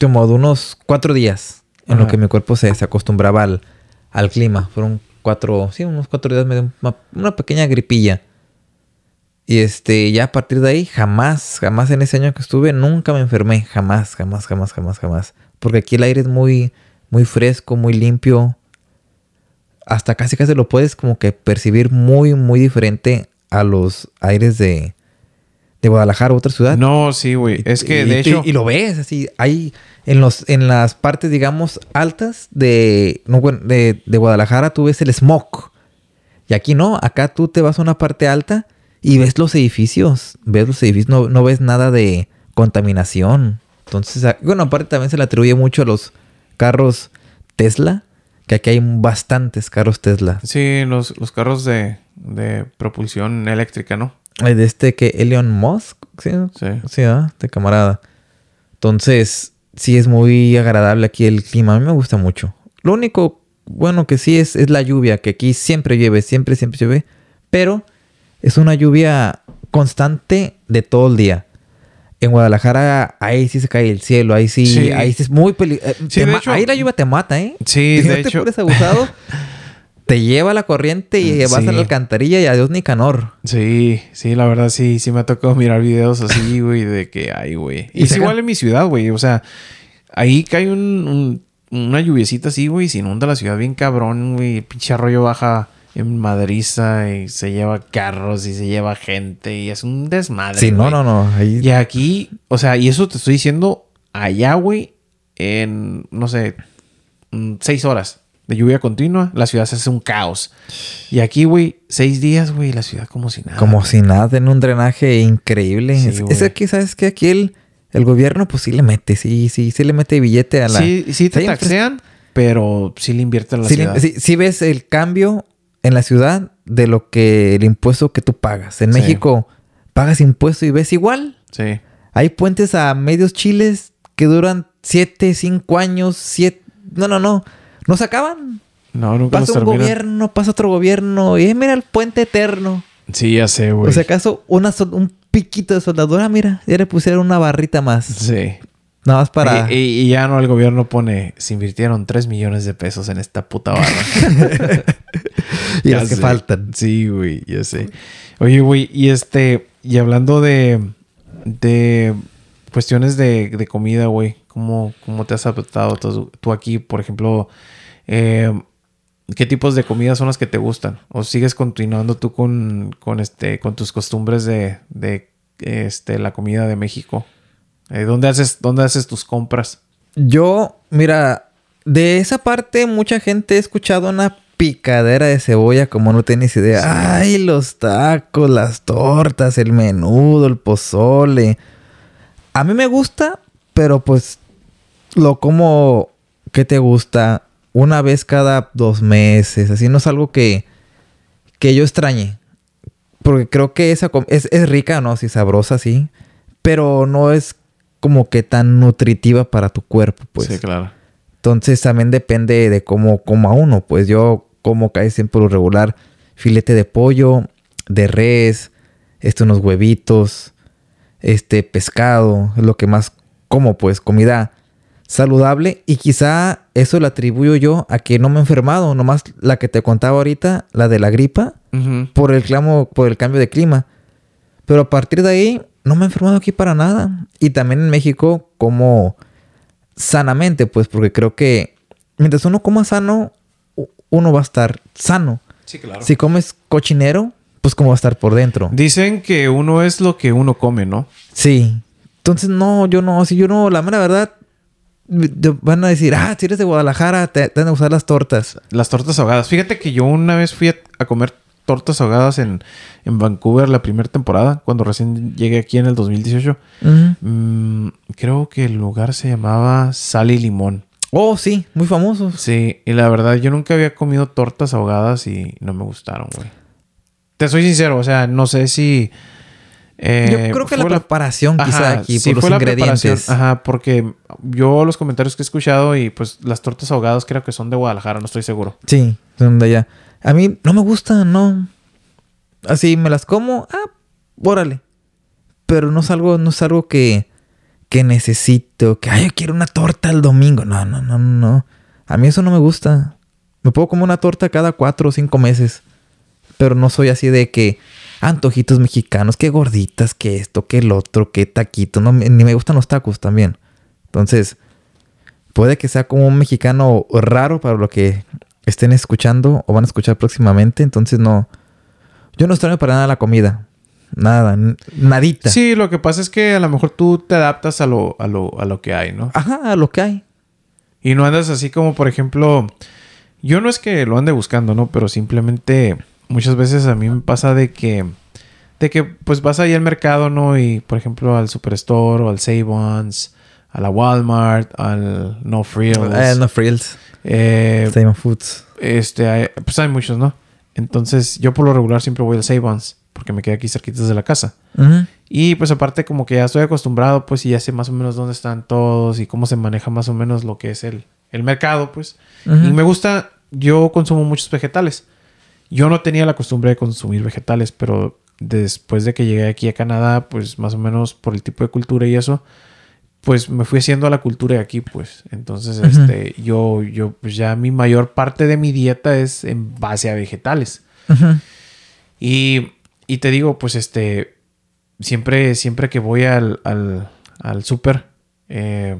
como de unos cuatro días, en lo que mi cuerpo se, se acostumbraba al, al clima. Fueron cuatro, sí, unos cuatro días me dio una, una pequeña gripilla. Y este, ya a partir de ahí, jamás, jamás en ese año que estuve, nunca me enfermé. Jamás, jamás, jamás, jamás, jamás. Porque aquí el aire es muy, muy fresco, muy limpio. Hasta casi casi lo puedes como que percibir muy, muy diferente a los aires de, de Guadalajara u otra ciudad. No, sí, güey. Es que Y- de y- hecho. Y, lo ves así. Hay en, los, en las partes, digamos, altas de, no, de, de Guadalajara, tú ves el smog. Y aquí no. Acá tú te vas a una parte alta y ves los edificios. Ves los edificios. No, no ves nada de contaminación. Entonces, a- bueno, aparte también se le atribuye mucho a los carros Tesla. Que aquí hay bastantes carros Tesla. Sí, los, los carros de, de propulsión eléctrica, ¿no? Hay De este que Elon Musk. Sí, Sí. Sí. Este camarada. Entonces, sí es muy agradable aquí el clima. A mí me gusta mucho. Lo único bueno que sí es, es la lluvia, que aquí siempre llueve, siempre, siempre llueve. Pero es una lluvia constante de todo el día. En Guadalajara, ahí sí se cae el cielo, ahí sí, Sí. ahí sí es muy peligroso. Sí, de hecho- ahí la lluvia te mata, ¿eh? Sí, si de no te hecho. pones abusado, te lleva la corriente y vas Sí. a la alcantarilla y adiós ni canor. Sí, sí, la verdad sí, sí me ha tocado mirar videos así, güey, de que hay, güey. Y Y es igual en mi ciudad, güey. O sea, ahí cae un, un- una lluviecita así, güey, se inunda la ciudad bien cabrón, güey. Pinche arroyo baja en madriza y se lleva carros y se lleva gente y es un desmadre. Sí, no, no, no. Ahí Y aquí, o sea, y eso te estoy diciendo allá, güey, en, no sé, mm, seis horas de lluvia continua, la ciudad se hace un caos. Y aquí, güey, seis días, güey, la ciudad como si nada. Como si nada, tiene un drenaje increíble. Sí, es, es aquí, ¿sabes qué? Aquí el, el gobierno, pues sí le mete, sí, sí, sí le mete billete a la. Sí, sí te infra- taxean, pero sí le invierten a la sí, ciudad. le- sí- sí ves el cambio en la ciudad de lo que el impuesto que tú pagas. En Sí. México pagas impuesto y ves igual. Sí. Hay puentes a medios chiles que duran siete, cinco años, siete. No, no, no. No se acaban. No, nunca Pasa un terminan. gobierno, pasa otro gobierno. Y mira el puente eterno. Sí, ya sé, güey. O sea, acaso una sol- un piquito de soldadura, mira, ya le pusieron una barrita más. sí. Nada más para. Y, y- y ya no, el gobierno pone, se invirtieron 3 millones de pesos en esta puta barra. y las que faltan. Sí, güey, ya sé. Oye, güey, y este, y hablando de, de cuestiones de, de comida, güey, ¿cómo, ¿cómo te has adaptado tú, tú aquí, por ejemplo, eh, qué tipos de comidas son las que te gustan? ¿O sigues continuando tú con, con este, con tus costumbres de, de este, la comida de México? Eh, ¿dónde, haces, ¿Dónde haces tus compras? Yo, mira, de esa parte, mucha gente ha escuchado una picadera de cebolla, como no tienes idea. Ay, los tacos, las tortas, el menudo, el pozole. A mí me gusta, pero pues lo como. ¿Qué te gusta? Una vez cada dos meses. Así no es algo que, que yo extrañe. Porque creo que esa es, es rica, ¿no? Sí, sabrosa, sí. Pero no es como que tan nutritiva para tu cuerpo, pues. sí, claro. Entonces también depende de cómo coma uno. Pues yo como casi siempre lo regular filete de pollo, de res, este, unos huevitos, este, pescado, es lo que más como, pues, comida saludable. Y quizá eso lo atribuyo yo a que no me he enfermado, nomás la que te contaba ahorita, la de la gripa, por el, clamo, por el cambio de clima. Pero a partir de ahí, no me he enfermado aquí para nada. Y también en México como sanamente, pues, porque creo que mientras uno coma sano, uno va a estar sano. Sí, claro. Si comes cochinero, pues cómo va a estar por dentro. Dicen que uno es lo que uno come, ¿no? Sí. Entonces, no, yo no, si yo no, la mera verdad, van a decir, ah, si eres de Guadalajara, te, te van a usar las tortas. Las tortas ahogadas. Fíjate que yo una vez fui a, a comer tortas ahogadas en, en Vancouver la primera temporada, cuando recién llegué aquí en el 2018. Ujú. Mm, creo que el lugar se llamaba Sal y Limón. Oh, sí, muy famosos. Sí, y la verdad yo nunca había comido tortas ahogadas y no me gustaron, güey. Te soy sincero, o sea, no sé si... eh, yo creo que la preparación quizá Ajá, aquí, sí, por los ingredientes. Ajá, porque yo los comentarios que he escuchado y pues las tortas ahogadas creo que son de Guadalajara, no estoy seguro. Sí, son de allá. A mí no me gustan, no. Así me las como, ah, órale. Pero no es algo, no es algo que, que necesito, que ay, yo quiero una torta el domingo. No, no, no, no, no. A mí eso no me gusta. Me puedo comer una torta cada cuatro o cinco meses. Pero no soy así de que, antojitos mexicanos, que gorditas, que esto, que el otro, que taquito. No, ni me gustan los tacos también. Entonces, puede que sea como un mexicano raro para lo que estén escuchando o van a escuchar próximamente. Entonces, no. Yo no extraño para nada la comida. Nada, nadita. Sí, lo que pasa es que a lo mejor tú te adaptas a lo, a lo, a lo que hay, ¿no? Ajá, a lo que hay. Y no andas así como, por ejemplo, yo no es que lo ande buscando, ¿no? Pero simplemente muchas veces a mí me pasa de que, de que pues vas ahí al mercado, ¿no? Y por ejemplo al Superstore o al Save-Ons, a la Walmart, al No Frills. Eh, no Frills. Eh, Save Foods. Este, hay- pues hay muchos, ¿no? Entonces yo por lo regular siempre voy al Save-Ons porque me queda aquí cerquitas de la casa. Y pues aparte como que ya estoy acostumbrado pues y ya sé más o menos dónde están todos y cómo se maneja más o menos lo que es el, el mercado pues. Y me gusta, yo consumo muchos vegetales. Yo no tenía la costumbre de consumir vegetales, pero después de que llegué aquí a Canadá pues más o menos por el tipo de cultura y eso, pues me fui haciendo a la cultura de aquí pues. Entonces este, yo, yo pues ya mi mayor parte de mi dieta es en base a vegetales. Y, y te digo, pues este, siempre, siempre que voy al, al, al súper, eh,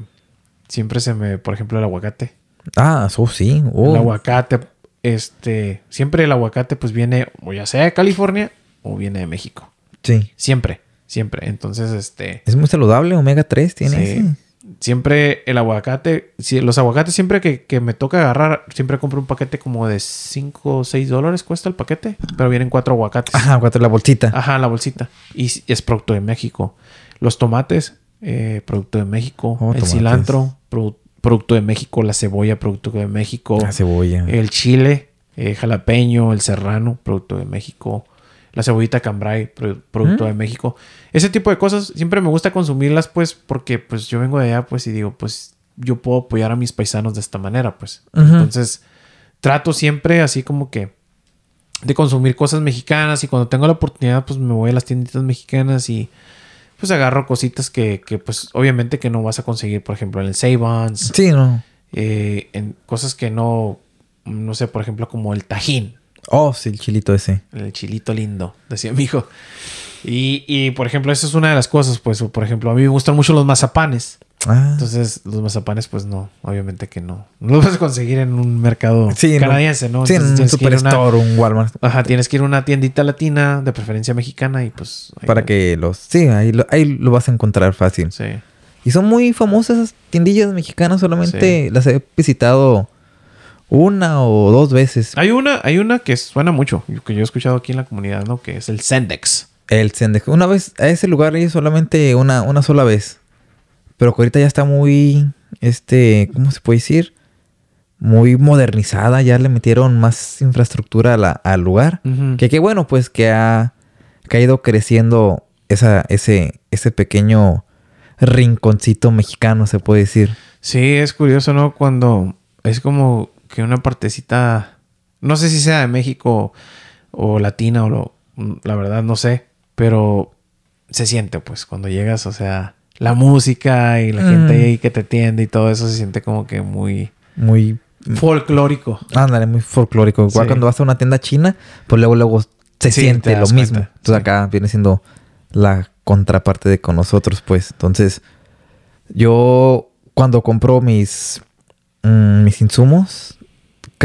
siempre se me, por ejemplo, el aguacate. Ah, eso sí. Oh. El aguacate, este, siempre el aguacate pues viene o ya sea de California o viene de México. Sí. Siempre, siempre. Entonces, este, Es muy saludable, omega 3 tiene Sí. ese. siempre el aguacate, si, los aguacates siempre que, que me toca agarrar, siempre compro un paquete como de 5 o 6 dólares cuesta el paquete, pero vienen cuatro aguacates. Ajá, cuatro la bolsita. Ajá, la bolsita. Y es producto de México. Los tomates, eh, producto de México. Oh, el tomates. cilantro, produ- producto de México. La cebolla, producto de México. La cebolla. El chile, eh, jalapeño, el serrano, producto de México. La cebollita cambray, pro- producto Mm. de México. Ese tipo de cosas siempre me gusta consumirlas, pues, porque pues yo vengo de allá, pues, y digo, pues, yo puedo apoyar a mis paisanos de esta manera, pues. Entonces, trato siempre así como que de consumir cosas mexicanas y cuando tengo la oportunidad, pues me voy a las tienditas mexicanas y pues agarro cositas que, que pues obviamente que no vas a conseguir, por ejemplo, en el Save-Ons, Sí, no. eh, en cosas que no, no sé, por ejemplo, como el tajín, Oh, sí, el chilito ese. el chilito lindo, decía mi hijo. Y, y, por ejemplo, esa es una de las cosas, pues, por ejemplo, a mí me gustan mucho los mazapanes. Ah. Entonces, los mazapanes, pues no, obviamente que no. No los vas a conseguir en un mercado Sí, canadiense, ¿no? sí, en Entonces, un una- superstore, un Walmart. Ajá, tienes que ir a una tiendita latina, de preferencia mexicana, y pues. ahí Para que los... Sí, ahí lo, ahí lo vas a encontrar fácil. Sí. Y son muy famosas esas tiendillas mexicanas. Solamente las he visitado una o dos veces. Hay una, hay una que suena mucho, que yo he escuchado aquí en la comunidad, ¿no? Que es el Sendex. El Sendex. Una vez a ese lugar ido solamente una, una sola vez. Pero que ahorita ya está muy, este, ¿cómo se puede decir? Muy modernizada. Ya le metieron más infraestructura a la- al lugar. Que qué bueno, pues, que ha, que ha ido creciendo esa, ese, ese pequeño rinconcito mexicano, se puede decir. Sí, es curioso, ¿no? Cuando es como que una partecita, no sé si sea de México o latina o lo, la verdad no sé, pero se siente pues cuando llegas, o sea, la música y la Mm. gente ahí que te atiende y todo eso se siente como que muy Muy, folclórico. ándale, muy folclórico. Igual Sí. cuando vas a una tienda china, pues luego, luego se Sí, siente lo mismo. Entonces sí. acá viene siendo la contraparte de con nosotros, pues. Entonces, yo cuando compro mis, mm, mis insumos,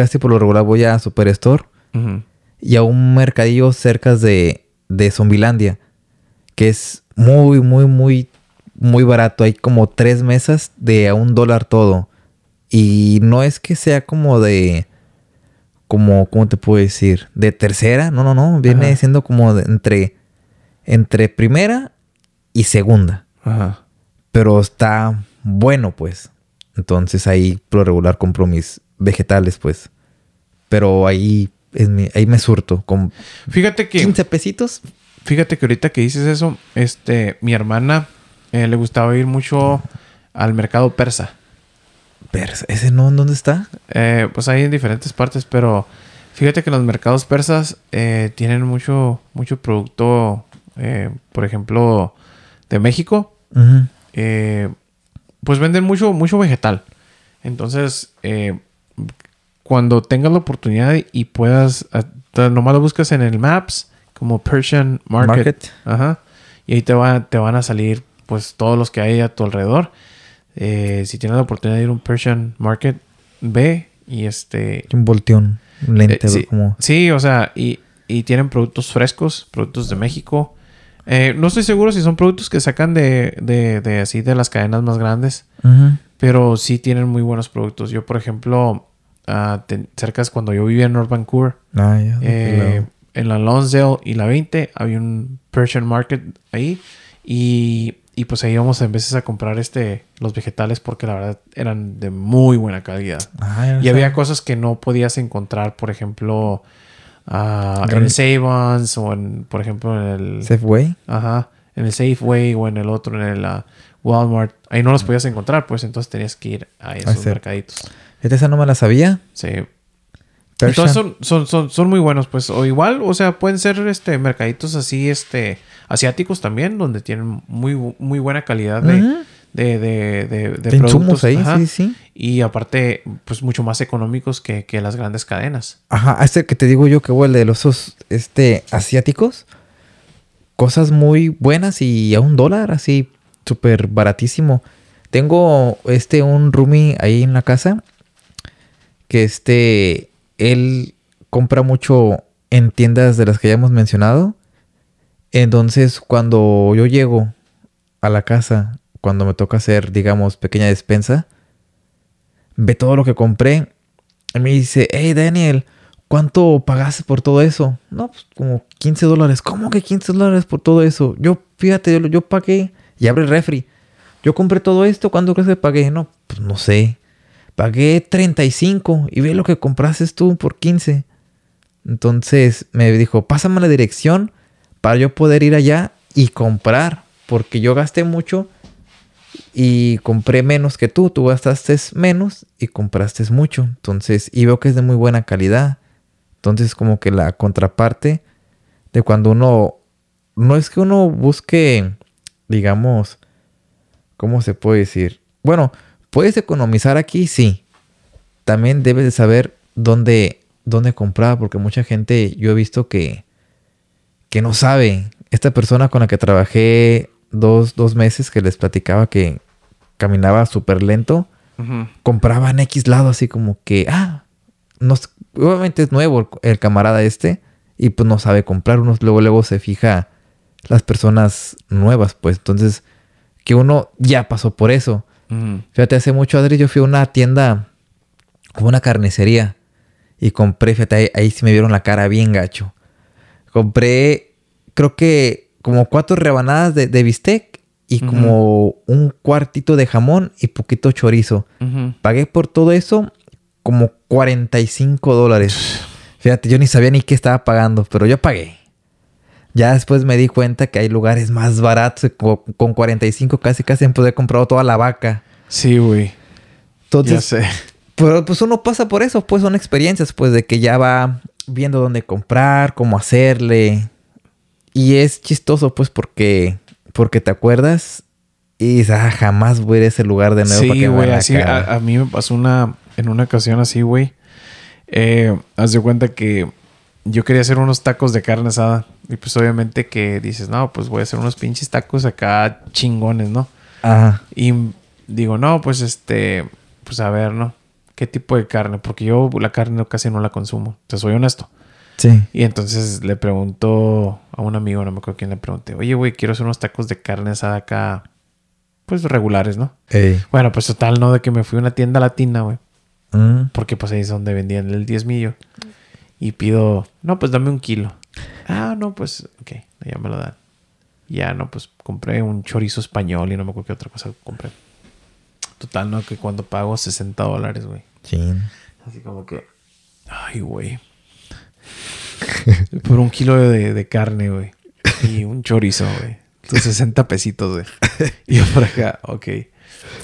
casi por lo regular voy a Superstore Ujú. y a un mercadillo cerca de, de Zombilandia, que es muy, muy, muy, muy barato. Hay como tres mesas de a un dólar todo. Y no es que sea como de, como, ¿cómo te puedo decir? De tercera, no, no, no. Viene Ajá. siendo como de entre, entre primera y segunda. Ajá. Pero está bueno, pues. Entonces ahí por lo regular compro mis vegetales, pues. Pero ahí, es mi, ahí me surto con Fíjate que 15 pesitos. Fíjate que ahorita que dices eso, este, mi hermana eh, le gustaba ir mucho al mercado persa. Pero ese no, ¿dónde está? Eh, pues hay en diferentes partes, pero fíjate que los mercados persas eh, tienen mucho, mucho producto, eh, por ejemplo, de México. Pues venden mucho, mucho vegetal. Entonces, eh, cuando tengas la oportunidad y puedas, ah, nomás lo buscas en el Maps, como Persian Market. Market. Ajá. Y ahí te, va, te van a salir pues todos los que hay a tu alrededor. Eh, si tienes la oportunidad de ir a un Persian Market, ve y este... Un volteón. Un lente, Eh, sí, como... sí, o sea, y, y tienen productos frescos, productos de México. Eh, no estoy seguro si son productos que sacan de, de, de así de las cadenas más grandes, pero sí tienen muy buenos productos. Yo, por ejemplo, ah, te- cerca es cuando yo vivía en North Vancouver, Ah, eh, en la Lonsdale y la 20 había un Persian Market ahí y, y pues ahí íbamos a veces a comprar este los vegetales porque la verdad eran de muy buena calidad. Ah, Y había cosas que no podías encontrar, por ejemplo, ah, en el Savons o en, por ejemplo, en el, Safeway. ajá, en el Safeway o en el otro, en el ah, Walmart. Ahí no los podías encontrar, pues entonces tenías que ir a esos mercaditos. Esta esa no me la sabía. Sí. Persian. Entonces son, son, son, son muy buenos, pues. O igual, o sea, pueden ser este mercaditos así, este, asiáticos también, donde tienen muy, muy buena calidad de, Ujú. de, de, de, de productos. ahí, Ajá. sí, sí. Y aparte, pues mucho más económicos que, que las grandes cadenas. Ajá, este que te digo yo que huele de los este, asiáticos. Cosas muy buenas y a un dólar, así súper baratísimo. Tengo este un roomie ahí en la casa. Que este, él compra mucho en tiendas de las que ya hemos mencionado. Entonces, cuando yo llego a la casa, cuando me toca hacer, digamos, pequeña despensa, ve todo lo que compré y me dice, hey Daniel, ¿cuánto pagaste por todo eso? No, pues como 15 dólares. ¿Cómo que 15 dólares por todo eso? Yo, fíjate, yo, yo pagué y abre el refri. Yo compré todo esto, ¿cuánto crees que pagué? No, pues no sé. Pagué 35 y ve lo que compraste tú por 15. Entonces me dijo, pásame la dirección para yo poder ir allá y comprar. Porque yo gasté mucho y compré menos que tú. Tú gastaste menos y compraste mucho. Entonces, y veo que es de muy buena calidad. Entonces, como que la contraparte de cuando uno, no es que uno busque, digamos, ¿cómo se puede decir? Bueno, puedes economizar aquí, sí. También debes de saber dónde, dónde comprar, porque mucha gente, yo he visto que, que no sabe. Esta persona con la que trabajé dos, dos meses, que les platicaba que caminaba súper lento, compraba en X lado, así como que, ah, no, s- obviamente es nuevo el, el camarada este, y pues no sabe comprar. Uno luego, luego se fija las personas nuevas, pues. Entonces, que uno ya pasó por eso. Fíjate, hace mucho, Adri, yo fui a una tienda, como una carnicería, y compré, fíjate, ahí, ahí sí me vieron la cara bien gacho. Compré, creo que como cuatro rebanadas de, de bistec y como un cuartito de jamón y poquito chorizo. Pagué por todo eso como 45 dólares. Fíjate, yo ni sabía ni qué estaba pagando, pero yo pagué. Ya después me di cuenta que hay lugares más baratos, que co- con 45 casi casi me poder comprado toda la vaca. Sí, güey. Ya Entonces, sé. pero pues uno pasa por eso, pues son experiencias, pues de que ya va viendo dónde comprar, cómo hacerle. Y es chistoso, pues, porque, porque te acuerdas y dices, ah, jamás voy a ir a ese lugar de nuevo para Sí, que me güey. Así, cara". a, a mí me pasó una... En una ocasión así, güey. Eh, haz de cuenta que yo quería hacer unos tacos de carne asada. Y pues obviamente que dices, no, pues voy a hacer unos pinches tacos acá chingones, ¿no? Ajá. Y digo, no, pues este, pues a ver, ¿no? ¿Qué tipo de carne? Porque yo la carne casi no la consumo, te soy honesto. Sí. Y entonces le pregunto a un amigo, no me acuerdo quién le pregunté, oye, güey, quiero hacer unos tacos de carne asada acá, pues regulares, ¿no? Ey. Bueno, pues total, ¿no? De que me fui a una tienda latina, güey. Mm. Porque pues ahí es donde vendían el diezmillo. Y pido, no, pues dame un kilo. Ah, no, pues, ok, ya me lo dan. Ya, no, pues compré un chorizo español y no me acuerdo qué otra cosa compré. Total, ¿no? Que cuando pago 60 dólares, güey. Chin. Así como que, ay, güey. Por un kilo de, de carne, güey. Y un chorizo, güey. Tus 60 pesitos, güey. Y yo por acá, ok.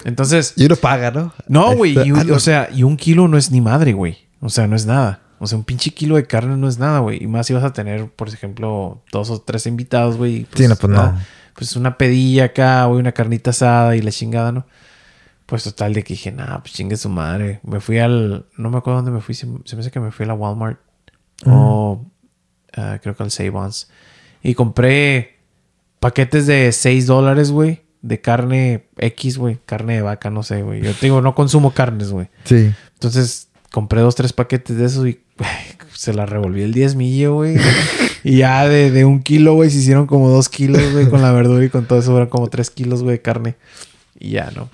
Entonces, Y uno paga, ¿no? no, güey. un- Ah. O sea, y un kilo no es ni madre, güey. O sea, no es nada. O sea, un pinche kilo de carne no es nada, güey. Y más si vas a tener, por ejemplo, dos o tres invitados, güey. y, Sí, no, pues no. Pues una pedilla acá, güey, una carnita asada y la chingada, ¿no? Pues total de que dije, nah, pues chingue su madre. Me fui al... No me acuerdo dónde me fui. Se, se me hace que me fui a la Walmart. O... ah, creo que al Save-Ons. Y compré paquetes de 6 dólares, güey, de carne X, güey, carne de vaca, no sé, güey. Yo te digo, no consumo carnes, güey. Sí. Entonces compré dos, tres paquetes de eso y se la revolví el diezmillo, güey. y ya de, de un kilo, güey, se hicieron como dos kilos, güey, con la verdura y con todo eso, eran como tres kilos, güey, de carne. Y ya, ¿no?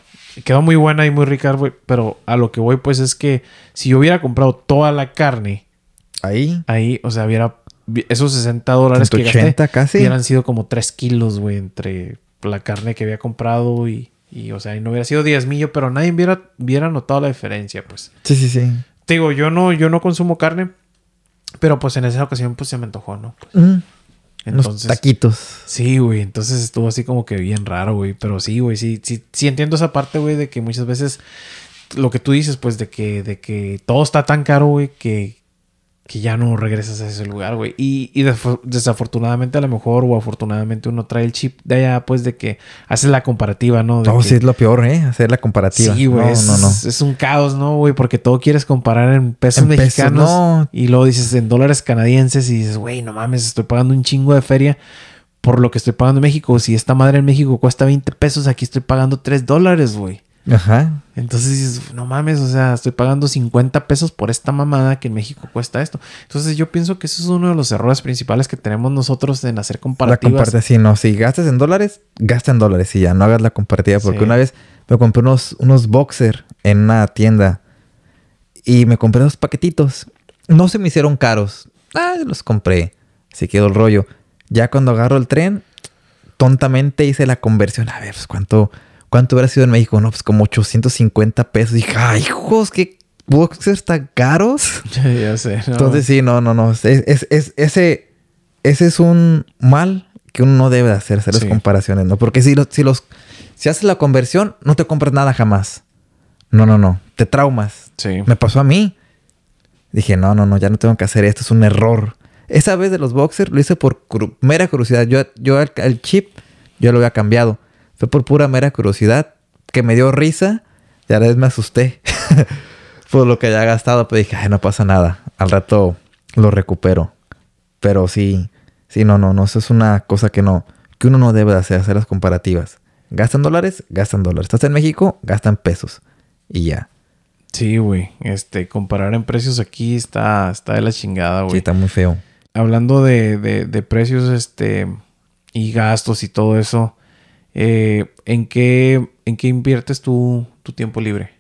Quedó muy buena y muy rica, güey. Pero a lo que voy, pues, es que si yo hubiera comprado toda la carne Ahí. ahí, o sea, hubiera... Esos 60 dólares que 180 gasté casi. hubieran sido como 3 kilos, güey, entre la carne que había comprado y... Y, o sea, y no hubiera sido diezmillo, pero nadie hubiera, hubiera notado la diferencia, pues. Sí, sí, sí. Te digo, yo no, yo no consumo carne, pero pues en esa ocasión pues se me antojó, ¿no? Pues, Mm, entonces, taquitos. sí, güey, entonces estuvo así como que bien raro, güey, pero sí, güey, sí, sí, sí entiendo esa parte, güey, de que muchas veces lo que tú dices, pues, de que, de que todo está tan caro, güey, que, que ya no regresas a ese lugar, güey. Y, y desaf- desafortunadamente a lo mejor o afortunadamente uno trae el chip de allá, pues, de que haces la comparativa, ¿no? De No, que- sí es lo peor, ¿eh? Hacer la comparativa. Sí, güey. No, es, no, no. es un caos, ¿no, güey? Porque todo quieres comparar en pesos En pesos, mexicanos. no. Y luego dices en dólares canadienses y dices, güey, no mames, estoy pagando un chingo de feria por lo que estoy pagando en México. Si esta madre en México cuesta 20 pesos, aquí estoy pagando 3 dólares, güey. Ajá. Entonces dices, no mames, o sea, estoy pagando 50 pesos por esta mamada que en México cuesta esto. Entonces yo pienso que eso es uno de los errores principales que tenemos nosotros en hacer La comparativas. comparte sí, no. Si gastas en dólares, gasta en dólares y ya. No hagas la comparativa. Porque Sí. una vez me compré unos, unos boxer en una tienda y me compré dos paquetitos. No se me hicieron caros. Ah, los compré. Se quedó el rollo. Ya cuando agarro el tren, tontamente hice la conversión. A ver, pues cuánto, cuánto hubiera sido en México. No, pues como 850 pesos. dije, ay, hijos, qué boxers tan caros. ya sé. ¿no? Entonces sí, no, no, no. Es, es- es- ese, ese es un mal que uno no debe de hacer, hacer las comparaciones, ¿no? Porque si, lo- si los si haces la conversión, no te compras nada jamás. No, no, no. Te traumas. Sí. Me pasó a mí. Dije, no, no, no, ya no tengo que hacer esto, es un error. Esa vez de los boxers lo hice por mera curiosidad. Yo, yo el, el chip, yo lo había cambiado. Fue por pura mera curiosidad que me dio risa y a la vez me asusté por lo que había gastado. Pero dije, ay, no pasa nada. Al rato lo recupero. Pero sí, sí, no, no, no. Eso es una cosa que no, que uno no debe de hacer, hacer las comparativas. Gastan dólares, gastan dólares. Estás en México, gastan pesos. Y ya. Sí, güey. Este, comparar en precios aquí está, está de la chingada, Sí, güey. está muy feo. Hablando de, de- de precios, este, y gastos y todo eso, eh, ¿en qué, en qué inviertes tu, tu tiempo libre?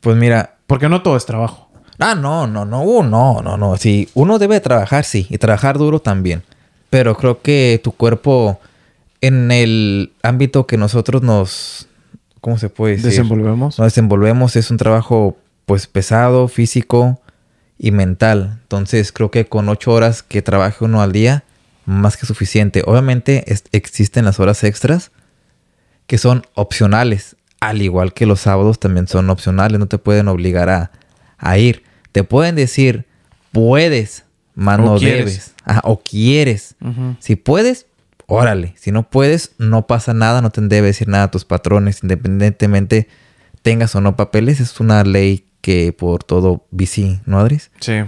Pues mira, Porque no todo es trabajo. Ah, no, no, no, uh, no, no, no. Sí, uno debe de trabajar, sí, y trabajar duro también. Pero creo que tu cuerpo, en el ámbito que nosotros nos, ¿cómo se puede decir? Desenvolvemos. Nos desenvolvemos es un trabajo, pues, pesado, físico y mental. Entonces, creo que con ocho horas que trabaje uno al día, más que suficiente. Obviamente, existen las horas extras que son opcionales. Al igual que los sábados también son opcionales. No te pueden obligar a, a ir. Te pueden decir, puedes, más no quieres. debes. Ajá, o quieres. Si puedes, órale. Si no puedes, no pasa nada. No te debe decir nada a tus patrones, independientemente tengas o no papeles. Es una ley que por todo bici, ¿no, Adris? Sí.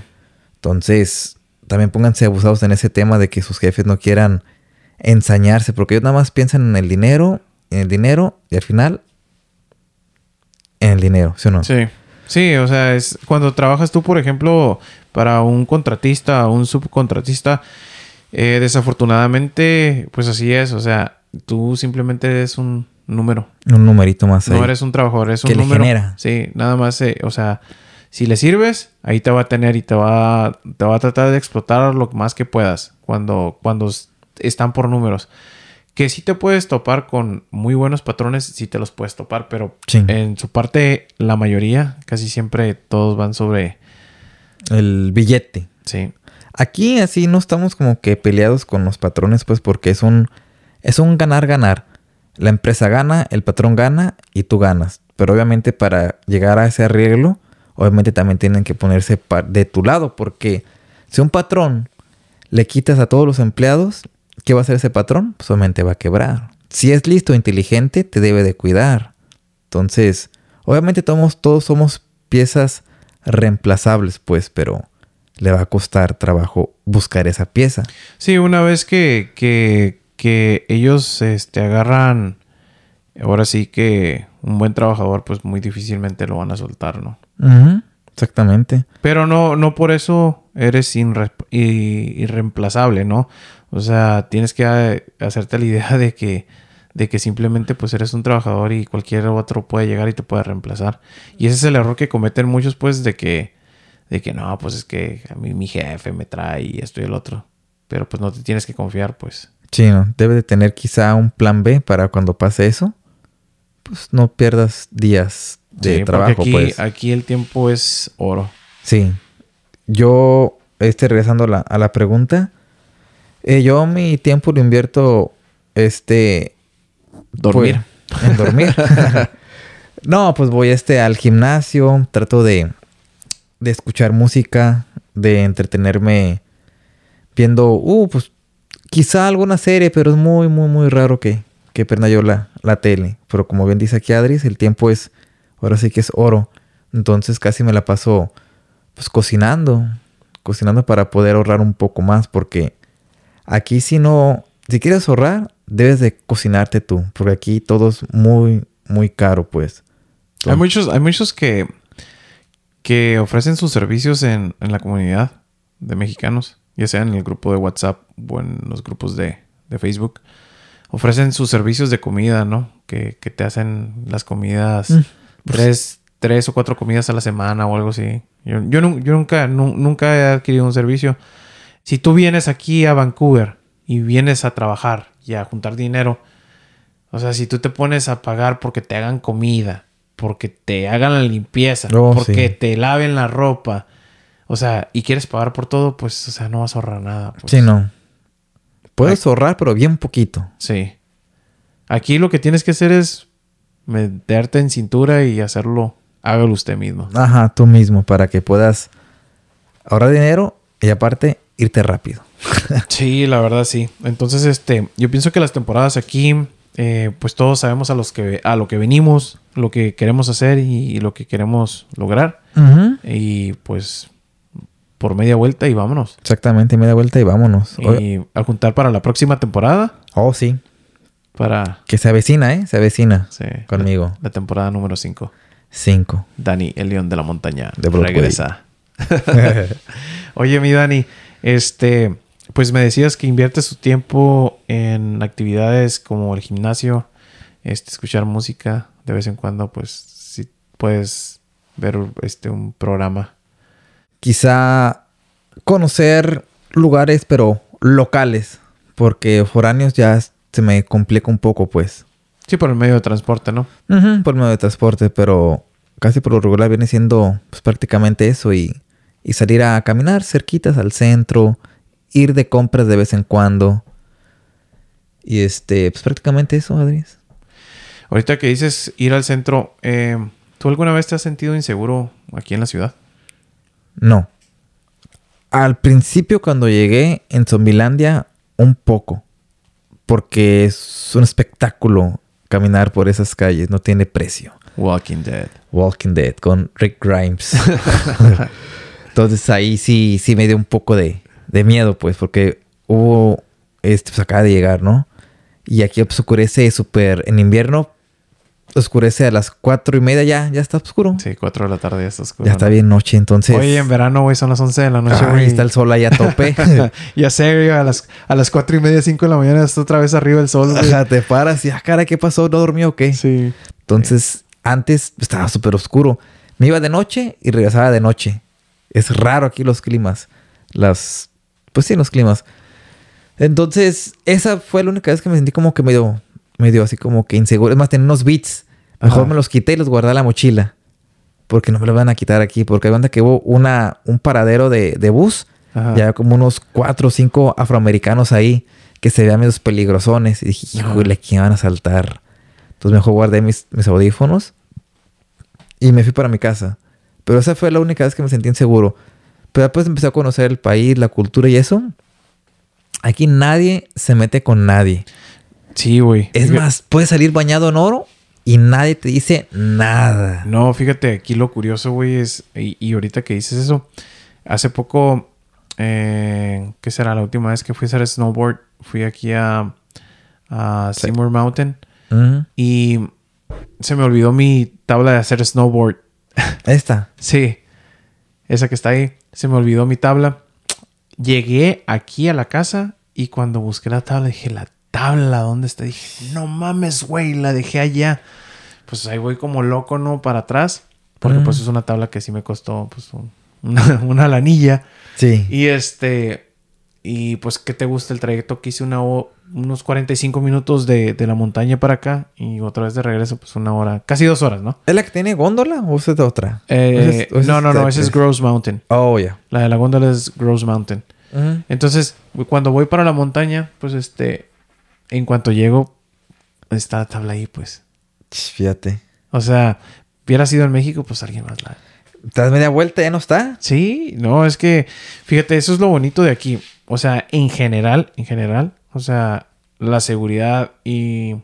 Entonces, también pónganse abusados en ese tema de que sus jefes no quieran ensañarse, porque ellos nada más piensan en el dinero, en el dinero, y al final, en el dinero, ¿sí o no? Sí. Sí, o sea, es cuando trabajas tú, por ejemplo, para un contratista o un subcontratista, eh, desafortunadamente, pues así es. O sea, tú simplemente eres un número. Un numerito más ahí. No eres un trabajador, eres un Que le número. genera. Sí, nada más, eh, o sea, si le sirves, ahí te va a tener y te va, te va a tratar de explotar lo más que puedas cuando, cuando están por números. Que sí te puedes topar con muy buenos patrones, sí te los puedes topar, pero Sí. en su parte, la mayoría, casi siempre todos van sobre, El billete. sí, Aquí así no estamos como que peleados con los patrones, pues porque es un, es un ganar-ganar. La empresa gana, el patrón gana y tú ganas. Pero obviamente para llegar a ese arreglo, obviamente también tienen que ponerse de tu lado, porque si un patrón le quitas a todos los empleados, ¿qué va a hacer ese patrón? Pues obviamente va a quebrar. Si es listo, inteligente, te debe de cuidar. Entonces, obviamente todos, somos piezas reemplazables, pues, pero le va a costar trabajo buscar esa pieza. Sí, una vez que, que, que ellos este, agarran, ahora sí que un buen trabajador, pues muy difícilmente lo van a soltar, ¿no? Exactamente. Pero no, no por eso eres irre- irreemplazable, ¿no? O sea, tienes que eh, hacerte la idea de que, de que simplemente pues eres un trabajador y cualquier otro puede llegar y te puede reemplazar. Y ese es el error que cometen muchos, pues, de que, de que no, pues es que a mí mi jefe me trae y esto y el otro. Pero pues no te tienes que confiar, pues. Sí, ¿no? Debe de tener quizá un plan B para cuando pase eso. Pues no pierdas días de Sí, trabajo, aquí, pues. aquí el tiempo es oro. Sí. Yo, este, regresando a la, a la pregunta, eh, yo mi tiempo lo invierto, este... Dormir. pues, en dormir. no, pues voy, este, al gimnasio, trato de, de escuchar música, de entretenerme viendo, uh, pues quizá alguna serie, pero es muy, muy, muy raro que, que prenda yo la, la tele. Pero como bien dice aquí Adris, el tiempo es, ahora sí que es oro. Entonces casi me la paso pues cocinando, cocinando para poder ahorrar un poco más, porque aquí si no, si quieres ahorrar, debes de cocinarte tú, porque aquí todo es muy, muy caro, pues. Hay muchos, hay muchos que, que ofrecen sus servicios en, en la comunidad de mexicanos, ya sea en el grupo de WhatsApp o en los grupos de, de Facebook. Ofrecen sus servicios de comida, ¿no? Que, que te hacen las comidas, Mm, tres, tres o cuatro comidas a la semana o algo así. Yo, yo, nu- yo nunca, nu- nunca he adquirido un servicio. Si tú vienes aquí a Vancouver y vienes a trabajar y a juntar dinero, o sea, si tú te pones a pagar porque te hagan comida, porque te hagan la limpieza, Oh, porque sí. te laven la ropa, o sea, y quieres pagar por todo, pues, o sea, no vas a ahorrar nada. pues. Sí, no. Puedes ahorrar, pero bien poquito. Sí. Aquí lo que tienes que hacer es meterte en cintura y hacerlo, hágalo usted mismo. Ajá, tú mismo, para que puedas ahorrar dinero y aparte irte rápido. Sí, la verdad sí. Entonces, este, yo pienso que las temporadas aquí, eh, pues todos sabemos a los que a lo que venimos, lo que queremos hacer y, y lo que queremos lograr. Y pues por media vuelta y vámonos. Exactamente, media vuelta y vámonos. Y a juntar para la próxima temporada. Oh, sí. Para Que se avecina, ¿eh? Se avecina sí, conmigo. la temporada número 5. Cinco. Dani, el león de la montaña, De regresa. Oye, mi Dani, este, pues me decías que inviertes su tiempo en actividades como el gimnasio, este, escuchar música de vez en cuando, pues si puedes ver este un programa. Quizá conocer lugares, pero locales. Porque foráneos ya se me complica un poco, pues. Sí, por el medio de transporte, ¿no? Ujú, por medio de transporte, pero casi por lo regular viene siendo pues, prácticamente eso y, y salir a caminar cerquitas al centro, ir de compras de vez en cuando. Y este, pues prácticamente eso, Adris. Ahorita que dices ir al centro, eh, ¿tú alguna vez te has sentido inseguro aquí en la ciudad? No. Al principio cuando llegué en Zombilandia, un poco. Porque es un espectáculo caminar por esas calles, no tiene precio. Walking Dead. Walking Dead con Rick Grimes. Entonces ahí sí, sí me dio un poco de, de miedo, pues, porque hubo, este, pues acaba de llegar, ¿no? Y aquí pues, oscurece súper, en invierno oscurece a las cuatro y media ya, ya está oscuro. Sí, 4 de la tarde ya está oscuro. ya está bien noche, entonces... Oye, en verano, güey, son las 11 de la noche, güey. está el sol ahí a tope. ya sé, güey, a las, a las 4 y media, 5 de la mañana está otra vez arriba el sol, güey. Ajá, te paras y, ah, cara, ¿qué pasó? ¿No dormí o qué? Sí. Entonces, antes estaba súper oscuro. Me iba de noche y regresaba de noche. Es raro aquí los climas. Las... Pues sí, los climas. Entonces, esa fue la única vez que me sentí como que medio... Medio así como que inseguro. Es más, tenía unos beats. Mejor Ajá. me los quité y los guardé en la mochila. Porque no me los van a quitar aquí. Porque hay cuenta que hubo una, un paradero de, de bus. Ajá. Ya como unos cuatro o cinco afroamericanos ahí. Que se veían medio peligrosones. Y dije, híjole, ¿quién van a saltar? Entonces mejor guardé mis, mis audífonos. Y me fui para mi casa. Pero esa fue la única vez que me sentí inseguro. Pero después empecé a conocer el país, la cultura y eso. Aquí nadie se mete con nadie. Sí, güey. Es Fíjate- más, puedes salir bañado en oro y nadie te dice nada. No, fíjate, aquí lo curioso, güey, es... Y, y ahorita que dices eso, hace poco eh, ¿qué será? La última vez que fui a hacer snowboard, fui aquí a, a Seymour Mountain y se me olvidó mi tabla de hacer snowboard. Esta. Sí, esa que está ahí, se me olvidó mi tabla. Llegué aquí a la casa y cuando busqué la tabla dije, la tabla, ¿dónde está? Dije, no mames, güey, la dejé allá. Pues ahí voy como loco, ¿no? Para atrás. Porque Mm. pues es una tabla que sí me costó pues un- una, una lanilla. Sí. Y este, y pues, ¿qué te gusta el trayecto que hice? Una, unos 45 minutos de, de la montaña para acá y otra vez de regreso, pues una hora, casi dos horas, ¿no? ¿Es la que tiene góndola o es de otra? Eh, ¿O esa es- o esa no, no, no, ese que es Gross Mountain. Oh, ya. La de la góndola es Gross Mountain. Entonces, cuando voy para la montaña, pues este, en cuanto llego, está la tabla ahí, pues. Fíjate. O sea, hubiera sido en México, pues alguien más la. ¿Te das media vuelta? ¿Ya no está? Sí, no, es que, fíjate, eso es lo bonito de aquí. O sea, en general, en general, o sea, la seguridad y...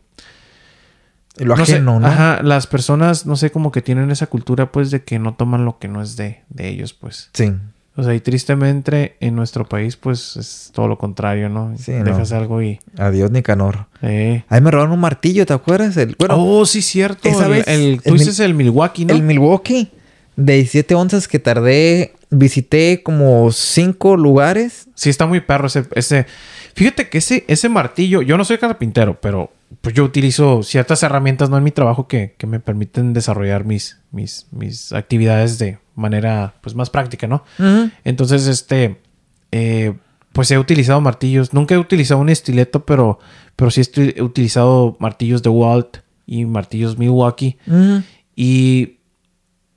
Y lo no sé, ajeno, ¿no? Ajá, las personas, no sé, como que tienen esa cultura, pues, de que no toman lo que no es de, de ellos, pues. Sí. O sea, y tristemente en nuestro país, pues, es todo lo contrario, ¿no? Sí, no. Dejas algo y... Adiós, Nicanor. Eh. Ahí me robaron un martillo, ¿te acuerdas? El, bueno, oh, sí, cierto. esa vez, el- tú el dices el Milwaukee, ¿no? el Milwaukee de 17 onzas que tardé, visité como cinco lugares. Sí, está muy perro ese, ese. Fíjate que ese, ese martillo, yo no soy carpintero, pero pues yo utilizo ciertas herramientas, ¿no? En mi trabajo que, que me permiten desarrollar mis, mis, mis actividades de manera pues más práctica, ¿no? Entonces, este, eh, pues he utilizado martillos. Nunca he utilizado un estileto, pero, pero sí estoy- he utilizado martillos de Walt y martillos Milwaukee. Y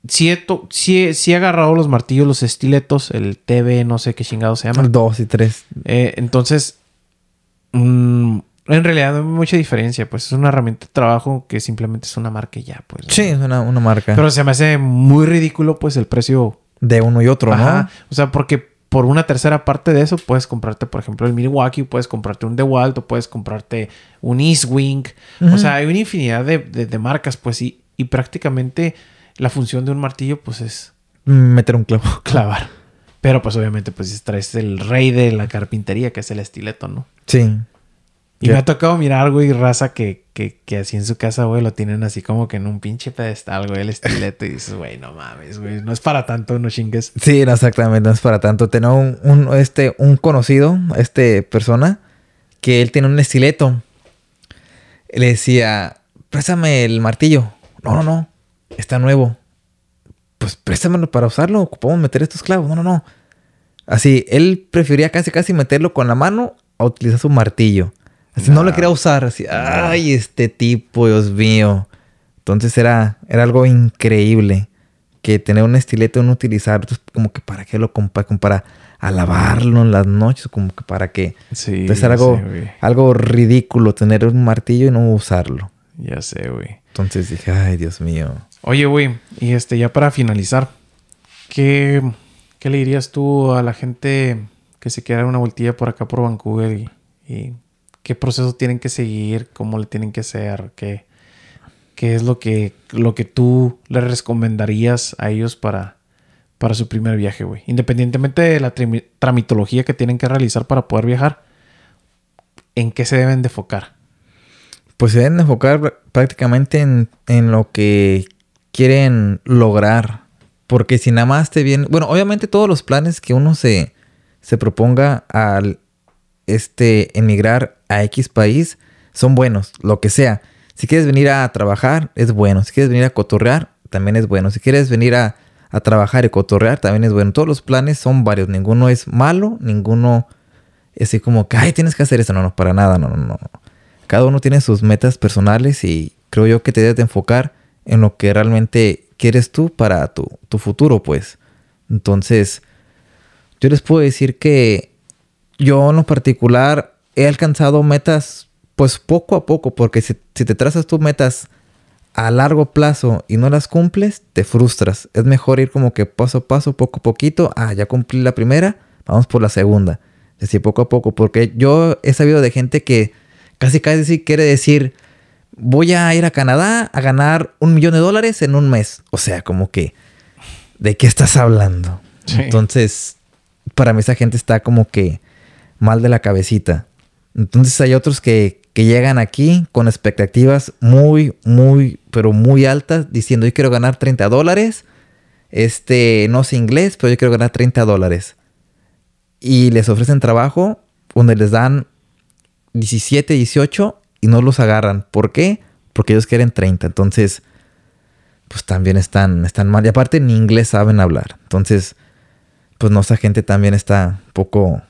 sí he, to- sí he- sí he agarrado los martillos, los estiletos, el TB, no sé qué chingado se llama. Dos y tres. Eh, entonces, mm, en realidad no hay mucha diferencia. Pues es una herramienta de trabajo que simplemente es una marca y ya, pues. Sí, es una, una marca. Pero se me hace muy ridículo, pues, el precio. de uno y otro, Ajá. ¿no? O sea, porque por una tercera parte de eso puedes comprarte, por ejemplo, el Milwaukee, puedes comprarte un DeWalt o puedes comprarte un Eastwing. O Ujú. sea, hay una infinidad de, de- de marcas, pues, y, y prácticamente la función de un martillo, pues, es Meter un clavo. clavar. Pero, pues, obviamente, pues, traes el rey de la carpintería, que es el estileto, ¿no? Sí. Y me ha tocado mirar, güey, raza que, que, que así en su casa, güey, lo tienen así como que en un pinche pedestal, güey, el estileto. Y dices, güey, no mames, güey, no es para tanto, no chingues. Sí, no, exactamente, no es para tanto. Tenía un, un, este, un conocido, este persona, que él tiene un estileto. Le decía, préstame el martillo. No, no, no, está nuevo. Pues préstamelo para usarlo, ocupamos meter estos clavos. No, no, no. Así, él prefería casi, casi meterlo con la mano a utilizar su martillo. Así no lo quería usar. Así, ay, este tipo, Dios mío. Entonces era, era algo increíble que tener un estileto no utilizar, entonces, como que para qué lo compra, como para a lavarlo en las noches, como que para qué. Sí, Entonces ya era algo, sé, algo ridículo tener un martillo y no usarlo. Ya sé, güey. Entonces dije, ay, Dios mío. Oye, güey, y este, ya para finalizar, ¿qué, ¿qué le dirías tú a la gente que se quiera dar una vueltilla por acá por Vancouver y, y qué proceso tienen que seguir, cómo le tienen que hacer, qué, qué es lo que, lo que tú les recomendarías a ellos para, para su primer viaje, güey? Independientemente de la tramitología que tienen que realizar para poder viajar, ¿en qué se deben de enfocar? Pues se deben enfocar pr- prácticamente en, en lo que quieren lograr. Porque si nada más te viene... Bueno, obviamente todos los planes que uno se, se proponga al este, emigrar a X país son buenos, lo que sea. Si quieres venir a trabajar, es bueno. Si quieres venir a cotorrear, también es bueno. Si quieres venir a, a trabajar y cotorrear, también es bueno. Todos los planes son varios. Ninguno es malo, ninguno es así como que, ay, tienes que hacer eso. No, no, para nada, no, no, no. Cada uno tiene sus metas personales y creo yo que te debes de enfocar en lo que realmente quieres tú para tu, tu futuro, pues. Entonces, yo les puedo decir que yo en lo particular he alcanzado metas pues poco a poco, porque si, si te trazas tus metas a largo plazo y no las cumples, te frustras. Es mejor ir como que paso a paso, poco a poquito. Ah, ya cumplí la primera, vamos por la segunda. Así poco a poco, porque yo he sabido de gente que casi casi quiere decir, voy a ir a Canadá a ganar un millón de dólares en un mes. O sea, como que, ¿de qué estás hablando? Sí. Entonces, para mí esa gente está como que mal de la cabecita. Entonces hay otros que, que llegan aquí con expectativas muy, muy, pero muy altas, diciendo yo quiero ganar 30 dólares. Este, no sé inglés, pero yo quiero ganar 30 dólares. Y les ofrecen trabajo donde les dan 17, 18 y no los agarran. ¿Por qué? Porque ellos quieren 30. Entonces, pues también están, están mal. Y aparte ni inglés saben hablar. Entonces, pues no, esa gente también está un poco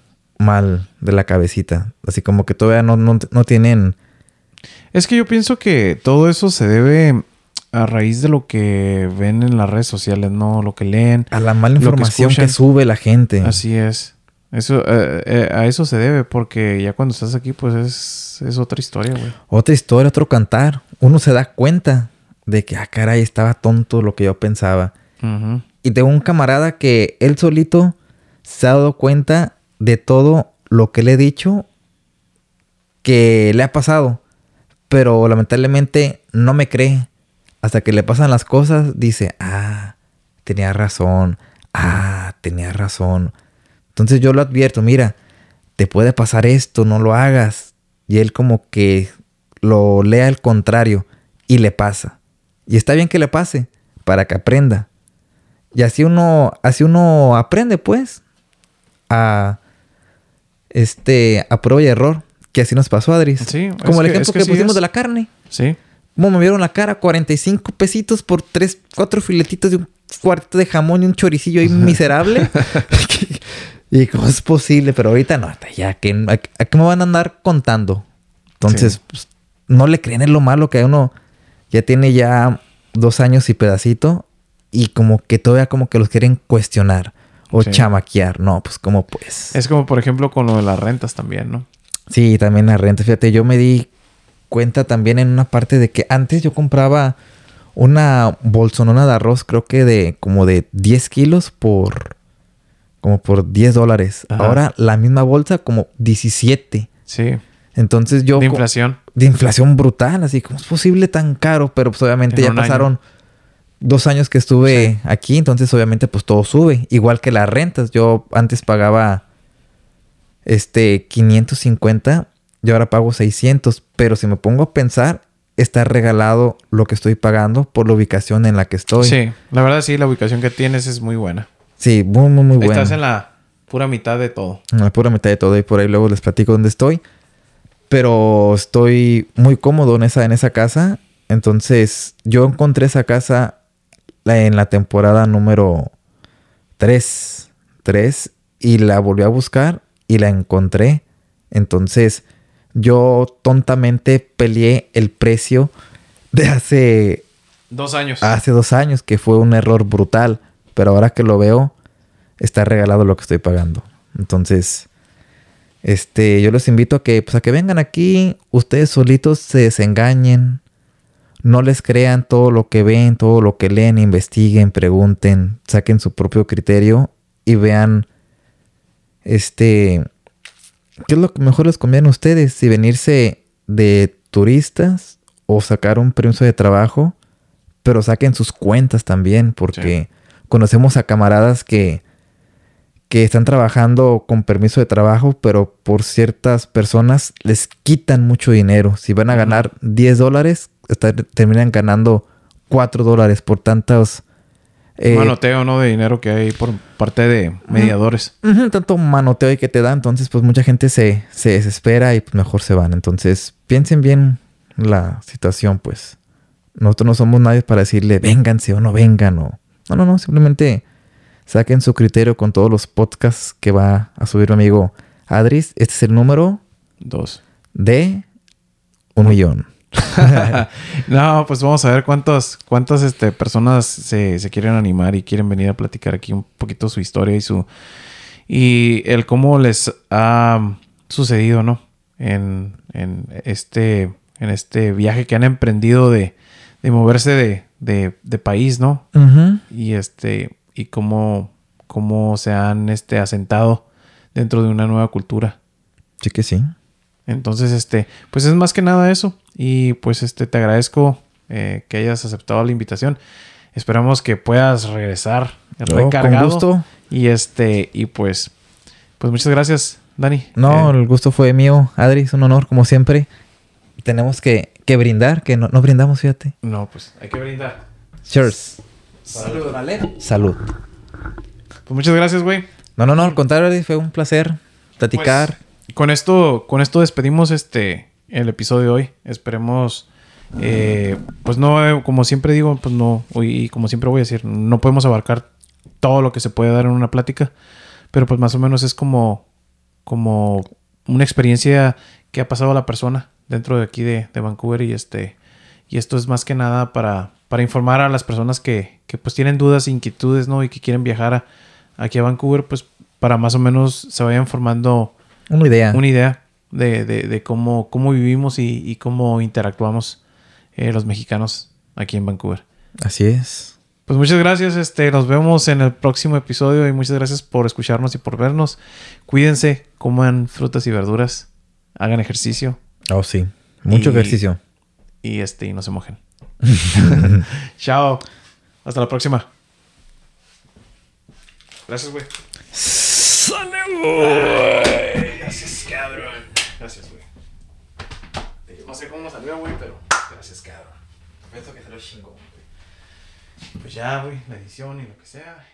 mal de la cabecita. Así como que todavía no, no, no tienen... Es que yo pienso que todo eso se debe a raíz de lo que ven en las redes sociales, ¿no? Lo que leen. A la mala información que, sube la gente. Así es. Eso, eh, eh, a eso se debe, porque ya cuando estás aquí, pues es, es otra historia, güey. Otra historia, otro cantar. Uno se da cuenta de que, ah, caray, estaba tonto lo que yo pensaba. Y tengo un camarada que él solito se ha dado cuenta de todo lo que le he dicho que le ha pasado. Pero lamentablemente no me cree. Hasta que le pasan las cosas, dice, ah, tenía razón. Ah, tenía razón. Entonces yo lo advierto, mira, te puede pasar esto, no lo hagas. Y él como que lo lea al contrario y le pasa. Y está bien que le pase para que aprenda. Y así uno, así uno aprende pues a este a prueba y error, que así nos pasó, Adris. Sí, como el ejemplo que, pusimos de la carne. Sí. Como me vieron la cara, 45 pesitos por 3, 4 filetitos de un cuarto de jamón y un choricillo ahí miserable. Y cómo es posible, pero ahorita no, ya que a, qué me van a andar contando. Entonces, pues, no le creen en lo malo que uno ya tiene ya dos años y pedacito y como que todavía como que los quieren cuestionar o chamaquear. No, pues como pues. Es como por ejemplo con lo de las rentas también, ¿no? Sí, también las rentas. Fíjate, yo me di cuenta también en una parte de que antes yo compraba una bolsonona de arroz, creo que de como de 10 kilos por como por 10 dólares. Ahora la misma bolsa como 17. Sí. Entonces yo... De inflación. De inflación brutal, así como es posible tan caro, pero pues obviamente ya pasaron dos años que estuve aquí, entonces obviamente pues todo sube, igual que las rentas. Yo antes pagaba este 550 y ahora pago 600, pero si me pongo a pensar, está regalado lo que estoy pagando por la ubicación en la que estoy. Sí, la verdad sí, la ubicación que tienes es muy buena. Sí, muy, muy, muy bueno. Estás en la pura mitad de todo. En la pura mitad de todo. Y por ahí luego les platico dónde estoy. Pero estoy muy cómodo en esa, en esa casa. Entonces, yo encontré esa casa en la temporada número 3. 3. Y la volví a buscar y la encontré. Entonces, yo tontamente peleé el precio de hace... Dos años. Hace dos años, que fue un error brutal. Pero ahora que lo veo, está regalado lo que estoy pagando. Entonces, este, yo los invito a que, pues, a que vengan aquí, ustedes solitos se desengañen, no les crean todo lo que ven, todo lo que leen, investiguen, pregunten, saquen su propio criterio y vean, este, qué es lo que mejor les conviene a ustedes, si venirse de turistas o sacar un permiso de trabajo, pero saquen sus cuentas también, porque conocemos a camaradas que, que están trabajando con permiso de trabajo, pero por ciertas personas les quitan mucho dinero. Si van a ganar 10 dólares, terminan ganando 4 dólares por tantos... Eh, manoteo, ¿no? De dinero que hay por parte de mediadores. tanto manoteo que te da. Entonces, pues mucha gente se, se desespera y pues mejor se van. Entonces, piensen bien la situación, pues. Nosotros no somos nadie para decirle vénganse o no vengan o no, no, no, simplemente saquen su criterio con todos los podcasts que va a subir mi amigo Adris. Este es el número dos de un millón. no, pues vamos a ver cuántas, cuántas este, personas se, quieren animar y quieren venir a platicar aquí un poquito su historia y su y el cómo les ha sucedido, ¿no? En, en este en este viaje que han emprendido de, de moverse de, de, de país, ¿no? Y este, y cómo, cómo se han este, asentado dentro de una nueva cultura. Sí que sí. Entonces, este, pues es más que nada eso. Y pues este, te agradezco eh, que hayas aceptado la invitación. Esperamos que puedas regresar recargado. Con gusto. Y este, y pues Pues muchas gracias, Dani. No, Eh, el gusto fue mío. Adri, es un honor, como siempre. Tenemos que, que brindar, que no, no brindamos, fíjate. no, pues hay que brindar. Cheers. Salud. Salud. Pues muchas gracias, güey. No, no, no, al contrario, Adri, fue un placer platicar. Pues, con esto, con esto despedimos este el episodio de hoy. Esperemos, eh, pues no, eh, como siempre digo, pues no, y como siempre voy a decir, no podemos abarcar todo lo que se puede dar en una plática, pero pues más o menos es como, como una experiencia que ha pasado a la persona dentro de aquí de, de Vancouver y este, y esto es más que nada para, para informar a las personas que, que pues tienen dudas, inquietudes, ¿no? Y que quieren viajar a- aquí a Vancouver, pues para más o menos se vayan formando Una idea. una idea de, de- de cómo, cómo vivimos y, y cómo interactuamos eh, los mexicanos aquí en Vancouver. Así es. Pues muchas gracias, este, nos vemos en el próximo episodio y muchas gracias por escucharnos y por vernos. Cuídense, coman frutas y verduras, hagan ejercicio Oh, sí. Mucho Y- ejercicio. y este y no se mojen. Chao. Hasta la próxima. Gracias, güey. Gracias, cabrón. Gracias, güey. No sé cómo salió, güey, pero gracias, cabrón. Pienso que se lo chingó. Pues ya, güey, la edición y lo que sea.